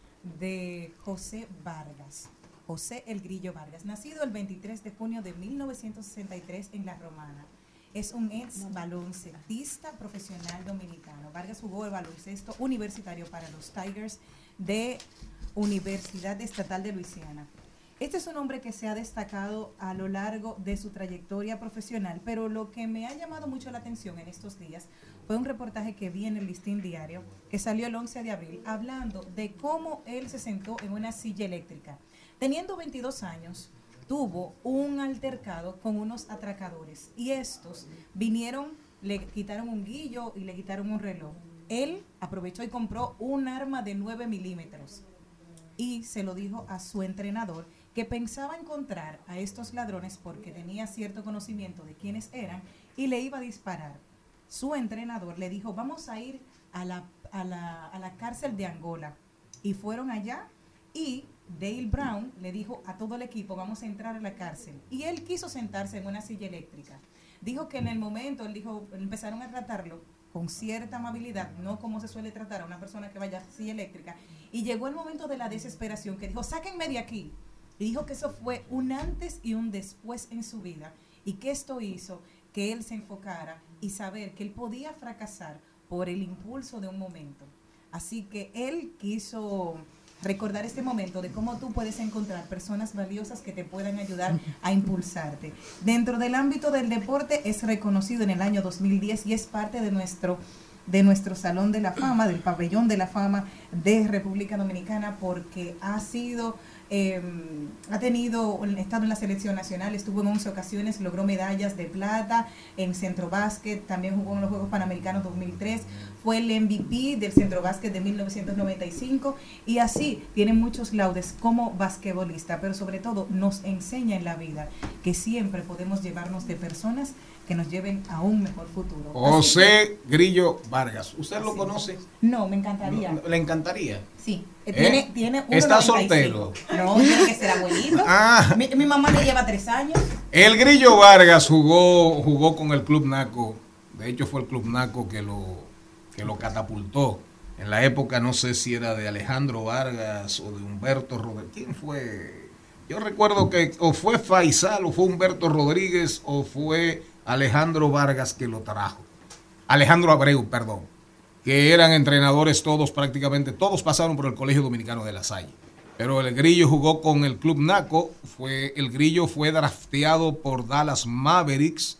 de José Vargas, José El Grillo Vargas, nacido el 23 de junio de 1963 en La Romana. Es un ex baloncestista profesional dominicano. Vargas jugó el baloncesto universitario para los Tigers de Universidad Estatal de Luisiana. Este es un hombre que se ha destacado a lo largo de su trayectoria profesional, pero lo que me ha llamado mucho la atención en estos días fue un reportaje que vi en el Listín Diario, que salió el 11 de abril, hablando de cómo él se sentó en una silla eléctrica. Teniendo 22 años, tuvo un altercado con unos atracadores y estos vinieron, le quitaron un guillo y le quitaron un reloj. Él aprovechó y compró un arma de 9 milímetros y se lo dijo a su entrenador que pensaba encontrar a estos ladrones porque tenía cierto conocimiento de quiénes eran y le iba a disparar. Su entrenador le dijo, vamos a ir a la, a la, a la cárcel de Angola. Y fueron allá y Dale Brown le dijo a todo el equipo, vamos a entrar a la cárcel. Y él quiso sentarse en una silla eléctrica. Dijo que en el momento, él dijo, empezaron a tratarlo con cierta amabilidad, no como se suele tratar a una persona que vaya a silla eléctrica. Y llegó el momento de la desesperación que dijo, sáquenme de aquí. Y dijo que eso fue un antes y un después en su vida. Y que esto hizo que él se enfocara y saber que él podía fracasar por el impulso de un momento. Así que él quiso recordar este momento de cómo tú puedes encontrar personas valiosas que te puedan ayudar a impulsarte. Dentro del ámbito del deporte es reconocido en el año 2010 y es parte de nuestro de nuestro Salón de la Fama, del Pabellón de la Fama de República Dominicana, porque ha sido, eh, ha tenido, estado en la selección nacional, estuvo en 11 ocasiones, logró medallas de plata en centro básquet, también jugó en los Juegos Panamericanos 2003, fue el MVP del centro básquet de 1995 y así tiene muchos laudes como basquetbolista, pero sobre todo nos enseña en la vida que siempre podemos llevarnos de personas que nos lleven a un mejor futuro. José Grillo Vargas. ¿Usted lo conoce? no, me encantaría. ¿Le encantaría? Sí. ¿Eh? Tiene, tiene ¿Está 1.95. soltero? No, tiene que ser abuelito. Ah. Mi, mi mamá le lleva tres años. El Grillo Vargas jugó, jugó con el Club Naco. De hecho, fue el Club Naco que lo, que lo catapultó. En la época, no sé si era de Alejandro Vargas o de Humberto Rodríguez. ¿Quién fue? Yo recuerdo que o fue Faisal o fue Humberto Rodríguez o fue Alejandro Vargas que lo trajo. Alejandro Abreu, perdón. Que eran entrenadores todos, prácticamente todos pasaron por el Colegio Dominicano de La Salle. Pero el Grillo jugó con el Club Naco. Fue, el Grillo fue drafteado por Dallas Mavericks.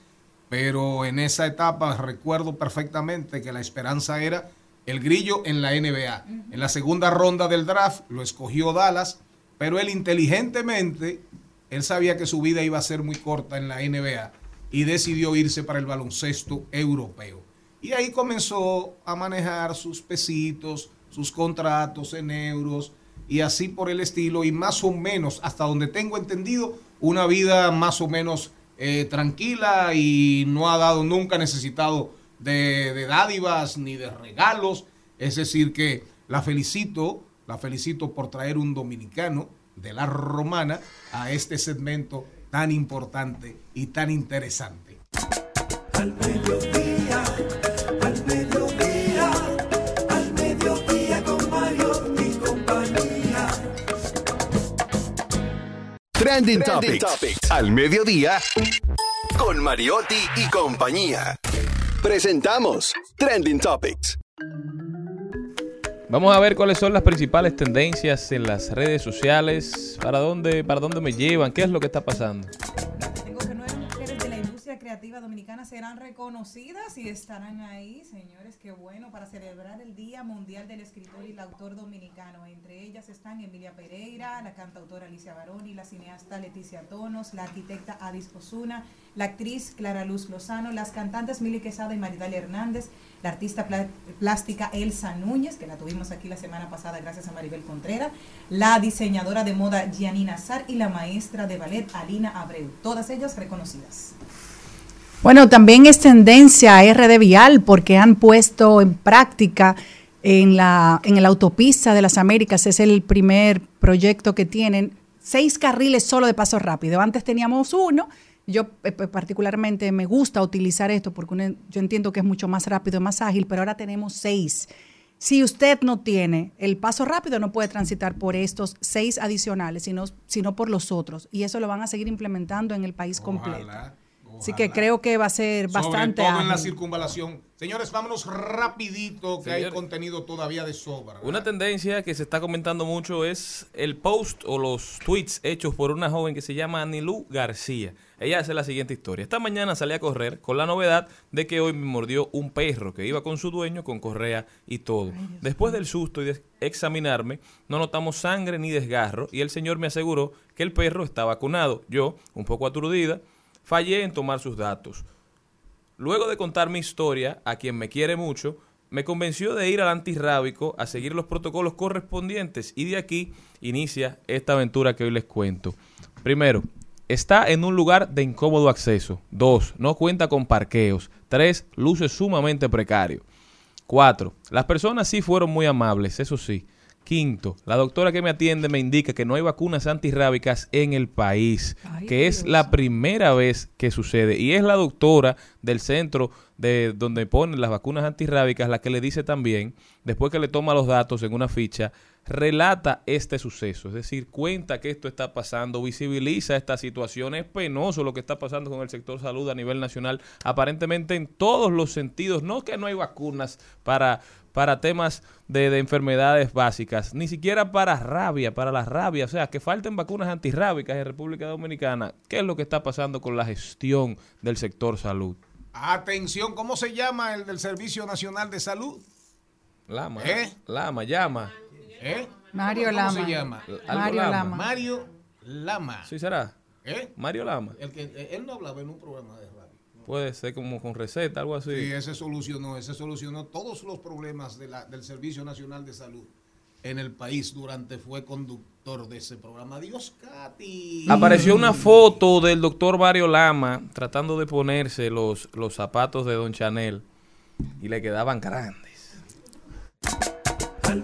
Pero en esa etapa recuerdo perfectamente que la esperanza era el Grillo en la NBA. En la segunda ronda del draft lo escogió Dallas. Pero él inteligentemente, él sabía que su vida iba a ser muy corta en la NBA y decidió irse para el baloncesto europeo. Y ahí comenzó a manejar sus pesitos, sus contratos en euros y así por el estilo y más o menos, hasta donde tengo entendido, una vida más o menos eh, tranquila y no ha dado, nunca necesitado de, de dádivas ni de regalos. Es decir, que la felicito, la felicito por traer un dominicano de la romana a este segmento tan importante y tan interesante. Al mediodía, al mediodía, al mediodía con Mario y compañía. Trending, Topics. Al mediodía con Mariotti y compañía. Presentamos Trending Topics. Vamos a ver cuáles son las principales tendencias en las redes sociales, para dónde, para dónde me llevan, qué es lo que está pasando. Industria creativa dominicana serán reconocidas y estarán ahí, señores, qué bueno, para celebrar el Día Mundial del Escritor y el Autor Dominicano. Entre ellas están Emilia Pereira, la cantautora Alicia Baroni, la cineasta Leticia Tonos, la arquitecta Adis Osuna, la actriz Clara Luz Lozano, las cantantes Mili Quesada y Maridalia Hernández, la artista plástica Elsa Núñez, que la tuvimos aquí la semana pasada gracias a Maribel Contreras, la diseñadora de moda Gianina Sar y la maestra de ballet Alina Abreu, todas ellas reconocidas. Bueno, también es tendencia a RD Vial porque han puesto en práctica en la, en la autopista de las Américas, es el primer proyecto que tienen, seis carriles solo de paso rápido. Antes teníamos uno, yo eh, particularmente me gusta utilizar esto porque uno- yo entiendo que es mucho más rápido, más ágil, pero ahora tenemos seis. Si usted no tiene el paso rápido, no puede transitar por estos seis adicionales, sino, sino por los otros. Y eso lo van a seguir implementando en el país completo. Así que creo que va a ser bastante Sobre todo en la circunvalación. Señores, vámonos rapidito, que hay contenido todavía de sobra. Una tendencia que se está comentando mucho es el post o los tweets hechos por una joven que se llama Anilú García. Ella hace la siguiente historia. Esta mañana salí a correr con la novedad de que hoy me mordió un perro que iba con su dueño con correa y todo. Después del susto y de examinarme, no notamos sangre ni desgarro y el señor me aseguró que el perro está vacunado. Yo, un poco aturdida, fallé en tomar sus datos. Luego de contar mi historia, a quien me quiere mucho, me convenció de ir al antirrábico a seguir los protocolos correspondientes y de aquí inicia esta aventura que hoy les cuento. Primero, está en un lugar de incómodo acceso. Dos, no cuenta con parqueos. Tres, luce sumamente precario. Cuatro, las personas sí fueron muy amables, eso sí. Quinto, la doctora que me atiende me indica que no hay vacunas antirrábicas en el país, que es la primera vez que sucede. Y es la doctora del centro de donde ponen las vacunas antirrábicas la que le dice también, después que le toma los datos en una ficha, relata este suceso. Es decir, cuenta que esto está pasando, visibiliza esta situación. Es penoso lo que está pasando con el sector salud a nivel nacional, aparentemente en todos los sentidos. No que no hay vacunas para para temas de, de enfermedades básicas, ni siquiera para rabia, para la rabia, o sea, que falten vacunas antirrábicas en República Dominicana. ¿Qué es lo que está pasando con la gestión del sector salud? Atención, ¿cómo se llama el del Servicio Nacional de Salud? Lama, ¿Eh? Lama, llama. ¿Eh? Mario ¿Cómo Lama. se llama? Mario Lama. Mario Lama. ¿Sí será? ¿Eh? Mario Lama. El que, eh, él no hablaba en un programa de. Puede ser como con receta, algo así. Sí, ese solucionó, ese solucionó todos los problemas de la- del Servicio Nacional de Salud en el país durante fue conductor de ese programa. Dios, Katy. Apareció una foto del doctor Mario Lama tratando de ponerse los, los zapatos de Don Chanel y le quedaban grandes. Al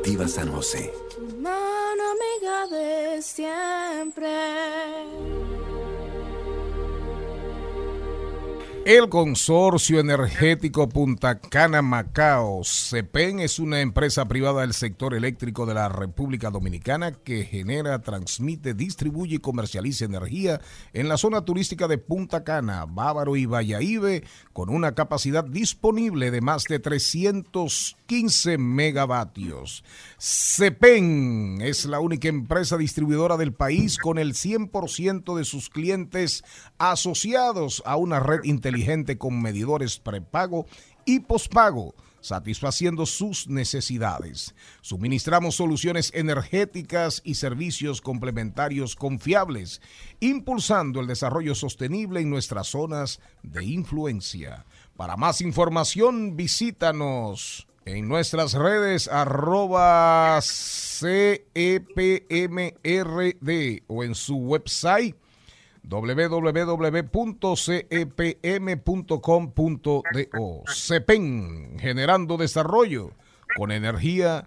Cooperativa San José. Mano amiga de siempre. El Consorcio Energético Punta Cana Macao, CEPEN, es una empresa privada del sector eléctrico de la República Dominicana que genera, transmite, distribuye y comercializa energía en la zona turística de Punta Cana, Bávaro y Valladolid, con una capacidad disponible de más de 315 megavatios. CEPEN es la única empresa distribuidora del país con el 100% de sus clientes asociados a una red inteligente con medidores prepago y pospago satisfaciendo sus necesidades. Suministramos soluciones energéticas y servicios complementarios confiables, impulsando el desarrollo sostenible en nuestras zonas de influencia. Para más información, visítanos en nuestras redes arroba CEPMRD o en su website www.cepm.com.do. CEPEN, generando desarrollo con energía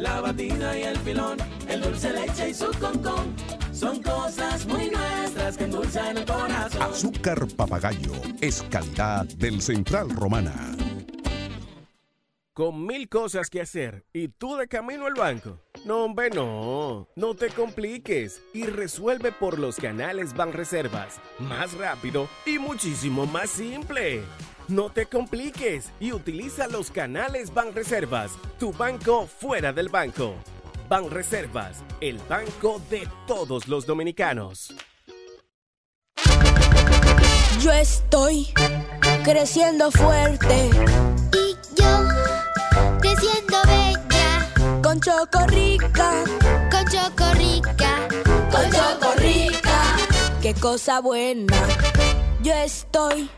la batida y el filón, el dulce leche y su concón. Son cosas muy nuestras que endulzan el corazón. Azúcar papagayo es calidad del Central Romana. Con mil cosas que hacer y tú de camino al banco. No, hombre, no. No te compliques y resuelve por los canales Banreservas. Más rápido y muchísimo más simple. No te compliques y utiliza los canales Banreservas, tu banco fuera del banco. Banreservas, el banco de todos los dominicanos. Yo estoy creciendo fuerte. Y yo creciendo bella. Con Chocorrica. Con Chocorrica. Con Chocorrica. Qué cosa buena. Yo estoy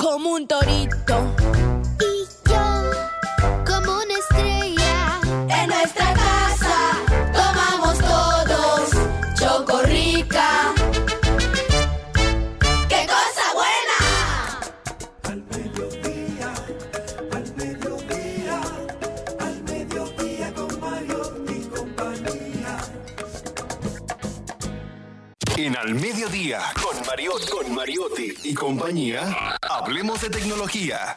como un torito. Al Mediodía, con Mariotti, con Mariotti y compañía, hablemos de tecnología.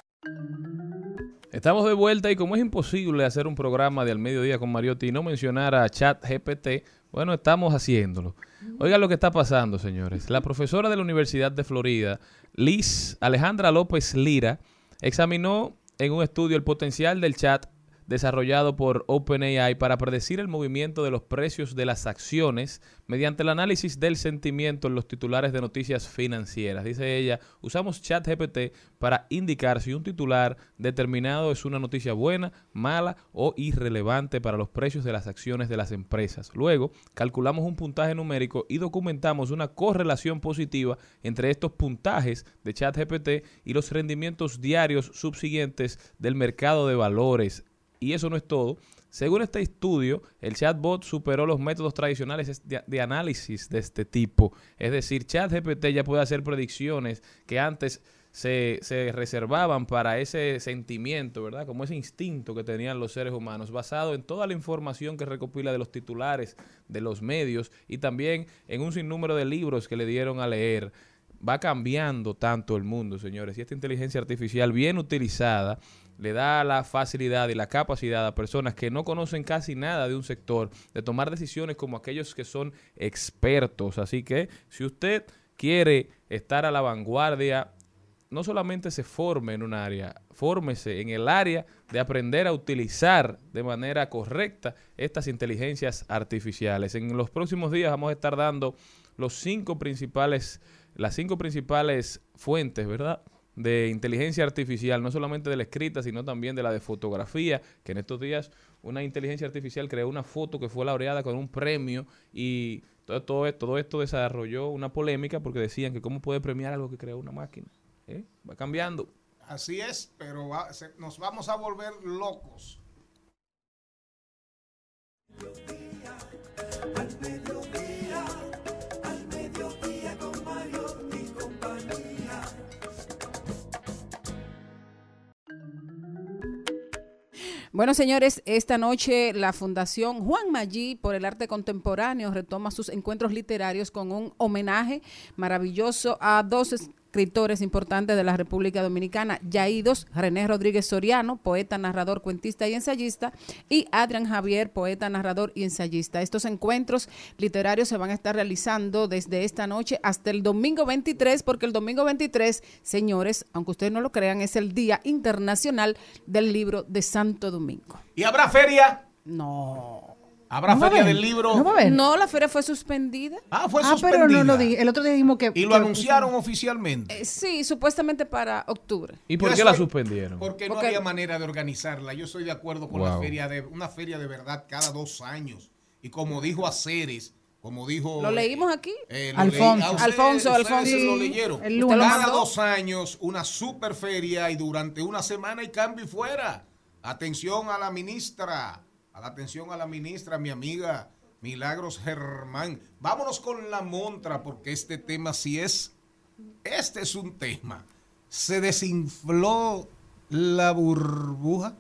Estamos de vuelta y como es imposible hacer un programa de al mediodía con Mariotti y no mencionar a ChatGPT, bueno, estamos haciéndolo. Oiga lo que está pasando, señores. La profesora de la Universidad de Florida, Liz Alejandra López Lira, examinó en un estudio el potencial del chat desarrollado por OpenAI para predecir el movimiento de los precios de las acciones mediante el análisis del sentimiento en los titulares de noticias financieras. Dice ella, usamos ChatGPT para indicar si un titular determinado es una noticia buena, mala o irrelevante para los precios de las acciones de las empresas. Luego, calculamos un puntaje numérico y documentamos una correlación positiva entre estos puntajes de ChatGPT y los rendimientos diarios subsiguientes del mercado de valores y eso no es todo. Según este estudio, el chatbot superó los métodos tradicionales de, análisis de este tipo. Es decir, ChatGPT ya puede hacer predicciones que antes se, se, reservaban para ese sentimiento, ¿verdad? Como ese instinto que tenían los seres humanos, basado en toda la información que recopila de los titulares, de los medios y también en un sinnúmero de libros que le dieron a leer. Va cambiando tanto el mundo, señores, y esta inteligencia artificial bien utilizada le da la facilidad y la capacidad a personas que no conocen casi nada de un sector de tomar decisiones como aquellos que son expertos. Así que si usted quiere estar a la vanguardia, no solamente se forme en un área, fórmese en el área de aprender a utilizar de manera correcta estas inteligencias artificiales. En los próximos días vamos a estar dando los cinco principales, las cinco principales fuentes, ¿verdad? de inteligencia artificial, no solamente de la escrita, sino también de la de fotografía, que en estos días una inteligencia artificial creó una foto que fue laureada con un premio y todo, todo, esto, todo esto desarrolló una polémica porque decían que cómo puede premiar algo que creó una máquina. ¿Eh? Va cambiando. Así es, pero va- se- nos vamos a volver locos. Bueno, señores, esta noche la Fundación Juan Maggi por el Arte Contemporáneo retoma sus encuentros literarios con un homenaje maravilloso a dos escritores importantes de la República Dominicana, Yaídos, René Rodríguez Soriano, poeta, narrador, cuentista y ensayista, y Adrián Javier, poeta, narrador y ensayista. Estos encuentros literarios se van a estar realizando desde esta noche hasta el domingo 23, porque el domingo 23, señores, aunque ustedes no lo crean, es el Día Internacional del Libro de Santo Domingo. ¿Y habrá feria? No. ¿Habrá No feria del libro? no va a haber. No, la feria fue suspendida. Ah, fue Ah, pero suspendida. no lo di. El otro día dijimos que. Y lo que- anunciaron oficialmente. Eh, sí, supuestamente para octubre. ¿Y por Yo qué la suspendieron? Porque no había manera de organizarla. Yo estoy de acuerdo con la feria de una feria de verdad cada dos años. Y como dijo Aceres, como dijo Lo leímos aquí. Eh, lo Alfonso. leí- a ustedes- Alfonso, ustedes Alfonso. lo leyeron. el lunes. Cada mandó. dos años una super feria y durante una semana hay cambio y fuera. Atención a la ministra, a la atención a la ministra, mi amiga Milagros Germán. Vámonos con la montra porque este tema sí es, este es un tema. Se desinfló la burbuja.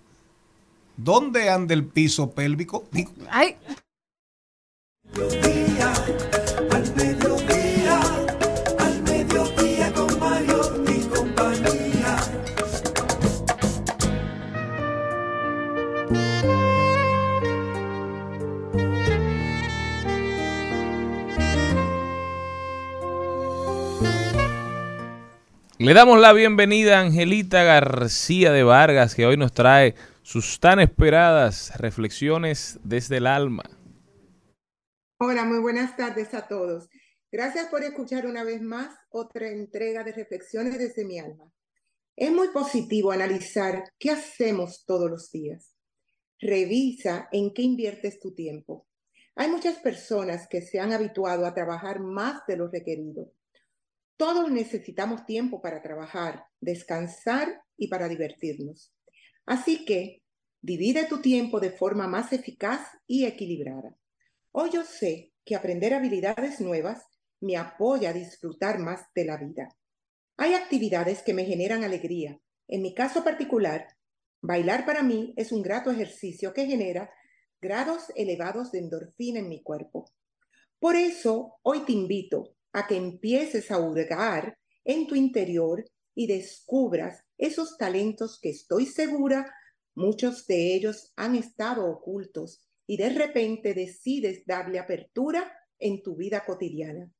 ¿Dónde anda el piso pélvico? Digo, Ay, Le damos la bienvenida a Angelita García de Vargas, que hoy nos trae sus tan esperadas reflexiones desde el alma. Hola, muy buenas tardes a todos. Gracias por escuchar una vez más otra entrega de Reflexiones desde mi alma. Es muy positivo analizar qué hacemos todos los días. Revisa en qué inviertes tu tiempo. Hay muchas personas que se han habituado a trabajar más de lo requerido. Todos necesitamos tiempo para trabajar, descansar y para divertirnos. Así que divide tu tiempo de forma más eficaz y equilibrada. Hoy yo sé que aprender habilidades nuevas me apoya a disfrutar más de la vida. Hay actividades que me generan alegría. En mi caso particular, bailar para mí es un grato ejercicio que genera grados elevados de endorfina en mi cuerpo. Por eso, hoy te invito a que empieces a hurgar en tu interior y descubras esos talentos que estoy segura muchos de ellos han estado ocultos y de repente decides darle apertura en tu vida cotidiana.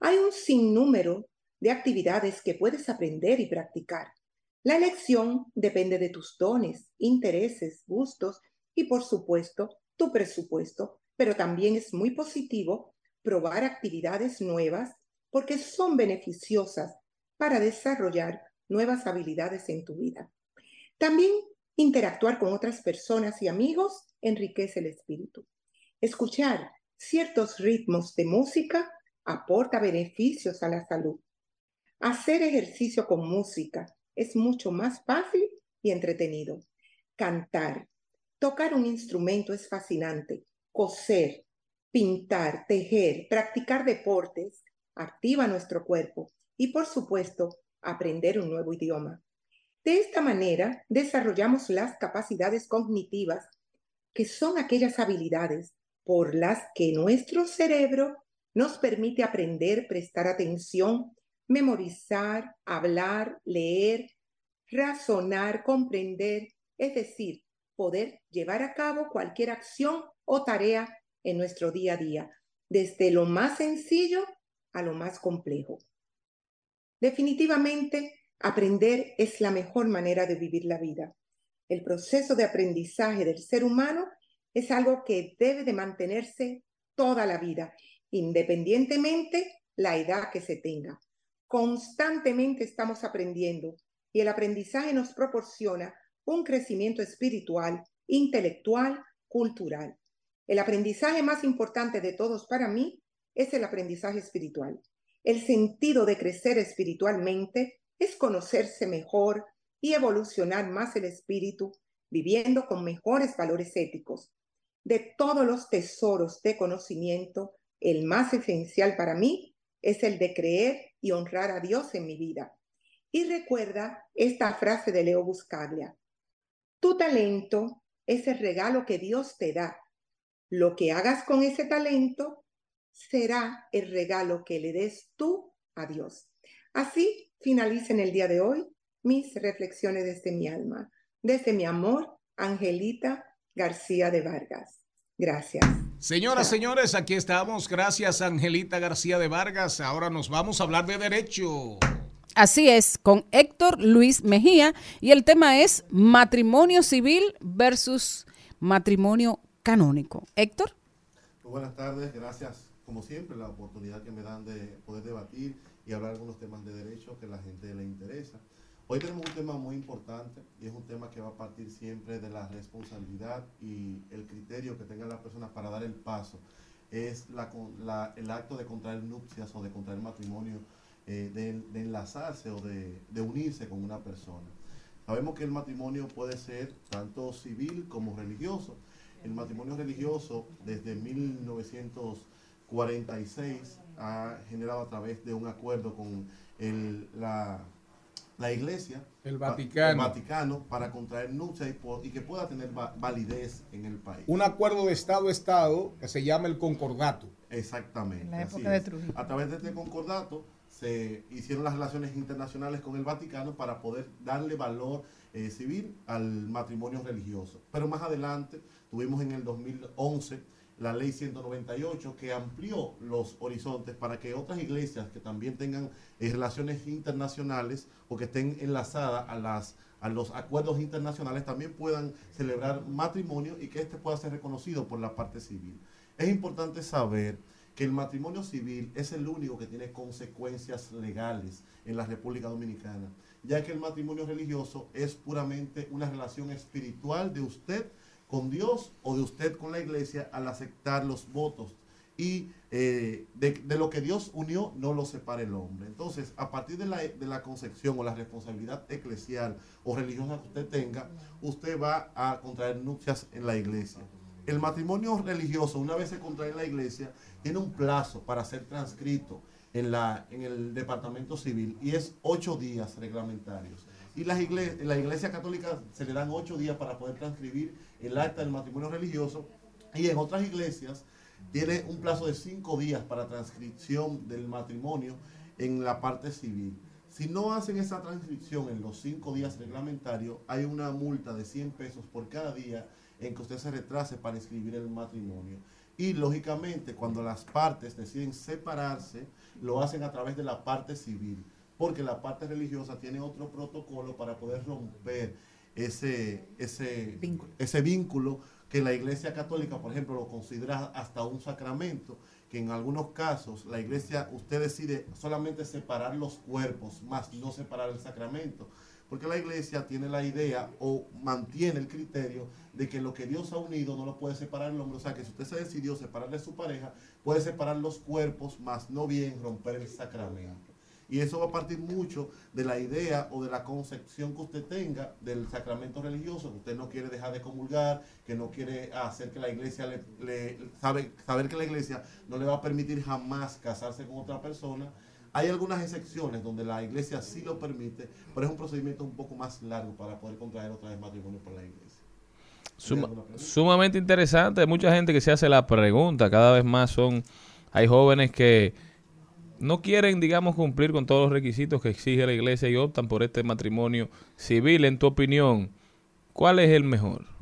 Hay un sinnúmero de actividades que puedes aprender y practicar. La elección depende de tus dones, intereses, gustos y por supuesto tu presupuesto, pero también es muy positivo probar actividades nuevas porque son beneficiosas para desarrollar nuevas habilidades en tu vida. También interactuar con otras personas y amigos enriquece el espíritu. Escuchar ciertos ritmos de música aporta beneficios a la salud. Hacer ejercicio con música es mucho más fácil y entretenido. Cantar, tocar un instrumento es fascinante. Coser, pintar, tejer, practicar deportes activa nuestro cuerpo y por supuesto aprender un nuevo idioma. De esta manera desarrollamos las capacidades cognitivas que son aquellas habilidades por las que nuestro cerebro nos permite aprender, prestar atención, memorizar, hablar, leer, razonar, comprender, es decir, poder llevar a cabo cualquier acción o tarea en nuestro día a día, desde lo más sencillo a lo más complejo. Definitivamente, aprender es la mejor manera de vivir la vida. El proceso de aprendizaje del ser humano es algo que debe de mantenerse toda la vida, independientemente la edad que se tenga. Constantemente estamos aprendiendo y el aprendizaje nos proporciona un crecimiento espiritual, intelectual, cultural. El aprendizaje más importante de todos para mí es el aprendizaje espiritual. El sentido de crecer espiritualmente es conocerse mejor, y evolucionar más el espíritu, viviendo con mejores valores éticos. De todos los tesoros de conocimiento, el más esencial para mí es el de creer y honrar a Dios en mi vida. Y recuerda esta frase de Leo Buscaglia. Tu talento es el regalo que Dios te da. Lo que hagas con ese talento será el regalo que le des tú a Dios. Así finalicen el día de hoy mis reflexiones desde mi alma, desde mi amor, Angelita García de Vargas. Gracias. Señoras, señores, aquí estamos. Gracias, Angelita García de Vargas. Ahora nos vamos a hablar de derecho. Así es, con Héctor Luis Mejía y el tema es matrimonio civil versus matrimonio canónico. Héctor. Muy buenas tardes, gracias como siempre la oportunidad que me dan de poder debatir y hablar algunos temas de derecho que a la gente le interesa. Hoy tenemos un tema muy importante y es un tema que va a partir siempre de la responsabilidad y el criterio que tenga la persona para dar el paso. Es el acto de contraer nupcias o de contraer matrimonio, eh, de, enlazarse o de unirse con una persona. Sabemos que el matrimonio puede ser tanto civil como religioso. El matrimonio religioso desde 1946 ha generado a través de un acuerdo con el, la, la iglesia, el Vaticano. el Vaticano, para contraer nupcias y, que pueda tener va, validez en el país. Un acuerdo de Estado a Estado que se llama el concordato. Exactamente. En la época de Trujillo. A través de este concordato se hicieron las relaciones internacionales con el Vaticano para poder darle valor eh, civil al matrimonio religioso. Pero más adelante tuvimos en el 2011 la ley 198 que amplió los horizontes para que otras iglesias que también tengan eh, relaciones internacionales o que estén enlazadas a, las, a los acuerdos internacionales también puedan celebrar matrimonio y que este pueda ser reconocido por la parte civil. Es importante saber que el matrimonio civil es el único que tiene consecuencias legales en la República Dominicana, ya que el matrimonio religioso es puramente una relación espiritual de usted con Dios o de usted con la iglesia al aceptar los votos. Y eh, de, lo que Dios unió, no lo separa el hombre. Entonces, a partir de la, de la concepción o la responsabilidad eclesial o religiosa que usted tenga, usted va a contraer nupcias en la iglesia. El matrimonio religioso, una vez se contrae en la iglesia, tiene un plazo para ser transcrito en, la, en el departamento civil y es ocho días reglamentarios. Y las iglesias, la iglesia católica se le dan ocho días para poder transcribir el acta del matrimonio religioso y en otras iglesias tiene un plazo de cinco días para transcripción del matrimonio en la parte civil. Si no hacen esa transcripción en los cinco días reglamentarios, hay una multa de 100 pesos por cada día en que usted se retrase para inscribir el matrimonio. Y lógicamente cuando las partes deciden separarse, lo hacen a través de la parte civil, porque la parte religiosa tiene otro protocolo para poder romper ese, ese, vínculo. ese vínculo que la Iglesia Católica, por ejemplo, lo considera hasta un sacramento, que en algunos casos la Iglesia, usted decide solamente separar los cuerpos, más no separar el sacramento porque la iglesia tiene la idea o mantiene el criterio de que lo que Dios ha unido no lo puede separar el hombre. O sea, que si usted se decidió separar de su pareja, puede separar los cuerpos, más no bien romper el sacramento. Y eso va a partir mucho de la idea o de la concepción que usted tenga del sacramento religioso, que usted no quiere dejar de comulgar, que no quiere hacer que la iglesia le, le sabe, saber que la iglesia no le va a permitir jamás casarse con otra persona hay algunas excepciones donde la iglesia sí lo permite, pero es un procedimiento un poco más largo para poder contraer otra vez matrimonio por la iglesia. Suma, sumamente interesante. Hay mucha gente que se hace la pregunta. Cada vez más son. Hay jóvenes que no quieren, digamos, cumplir con todos los requisitos que exige la iglesia y optan por este matrimonio civil. En tu opinión, ¿cuál es el mejor?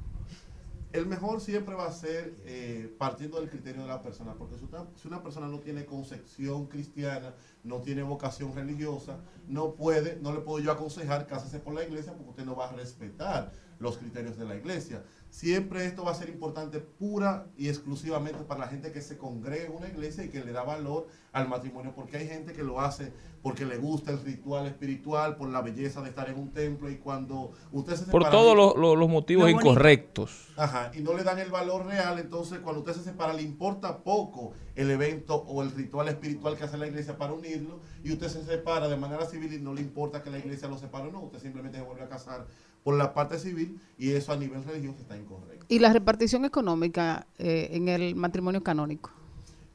el mejor siempre va a ser eh, partiendo del criterio de la persona, porque si una, si una, persona no tiene concepción cristiana, no tiene vocación religiosa, no puede, no le puedo yo aconsejar cásese por la iglesia porque usted no va a respetar los criterios de la iglesia. Siempre esto va a ser importante pura y exclusivamente para la gente que se congrega en una iglesia y que le da valor al matrimonio, porque hay gente que lo hace porque le gusta el ritual espiritual, por la belleza de estar en un templo y cuando usted se Por todos los, los, los motivos incorrectos. Ajá, y no le dan el valor real, entonces cuando usted se separa le importa poco el evento o el ritual espiritual que hace la iglesia para unir unirlo y usted se separa de manera civil y no le importa que la iglesia lo separe o no, usted simplemente se vuelve a casar por la parte civil y eso a nivel religioso está incorrecto. ¿Y la repartición económica eh, en el matrimonio canónico?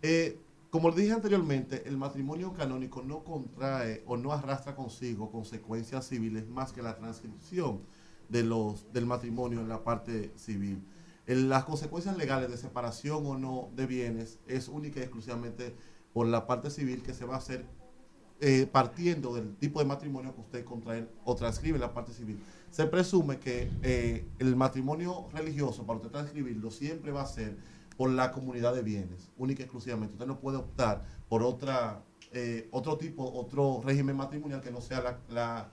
Eh, como dije anteriormente, el matrimonio canónico no contrae o no arrastra consigo consecuencias civiles más que la transcripción de los, del matrimonio en la parte civil. El- las consecuencias legales de separación o no de bienes es única y exclusivamente por la parte civil que se va a hacer eh, partiendo del tipo de matrimonio que usted contrae o transcribe en la parte civil. Se presume que eh, el matrimonio religioso, para usted transcribirlo, siempre va a ser por la comunidad de bienes, única y exclusivamente. Usted no puede optar por otra, eh, otro tipo, otro régimen matrimonial que no sea la, la,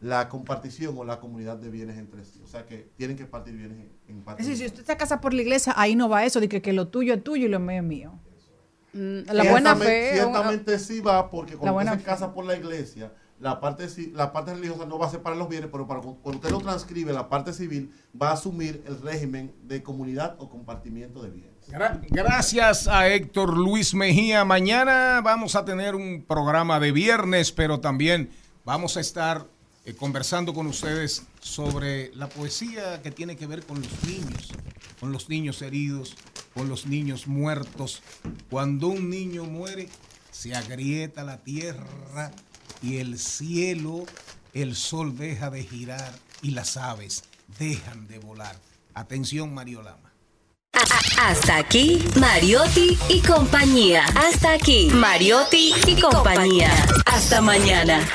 la compartición o la comunidad de bienes entre sí. O sea que tienen que partir bienes en, en parte. Es decir, si usted se casa por la iglesia, ahí no va eso de que, que lo tuyo es tuyo y lo mío es mío. Mm, La buena fe. Ciertamente sí va, porque cuando usted se casa por la iglesia, la parte, la parte religiosa no va a separar los bienes, pero para, cu- cuando usted lo transcribe, la parte civil va a asumir el régimen de comunidad o compartimiento de bienes. Gra- Gracias a Héctor Luis Mejía. Mañana vamos a tener un programa de viernes, pero también vamos a estar eh, conversando con ustedes sobre la poesía que tiene que ver con los niños, con los niños heridos, con los niños muertos. Cuando un niño muere, se agrieta la tierra y el cielo, el sol deja de girar y las aves dejan de volar. Atención, Mariolama. Hasta aquí, Mariotti y compañía. Hasta aquí, Mariotti y compañía. Hasta mañana.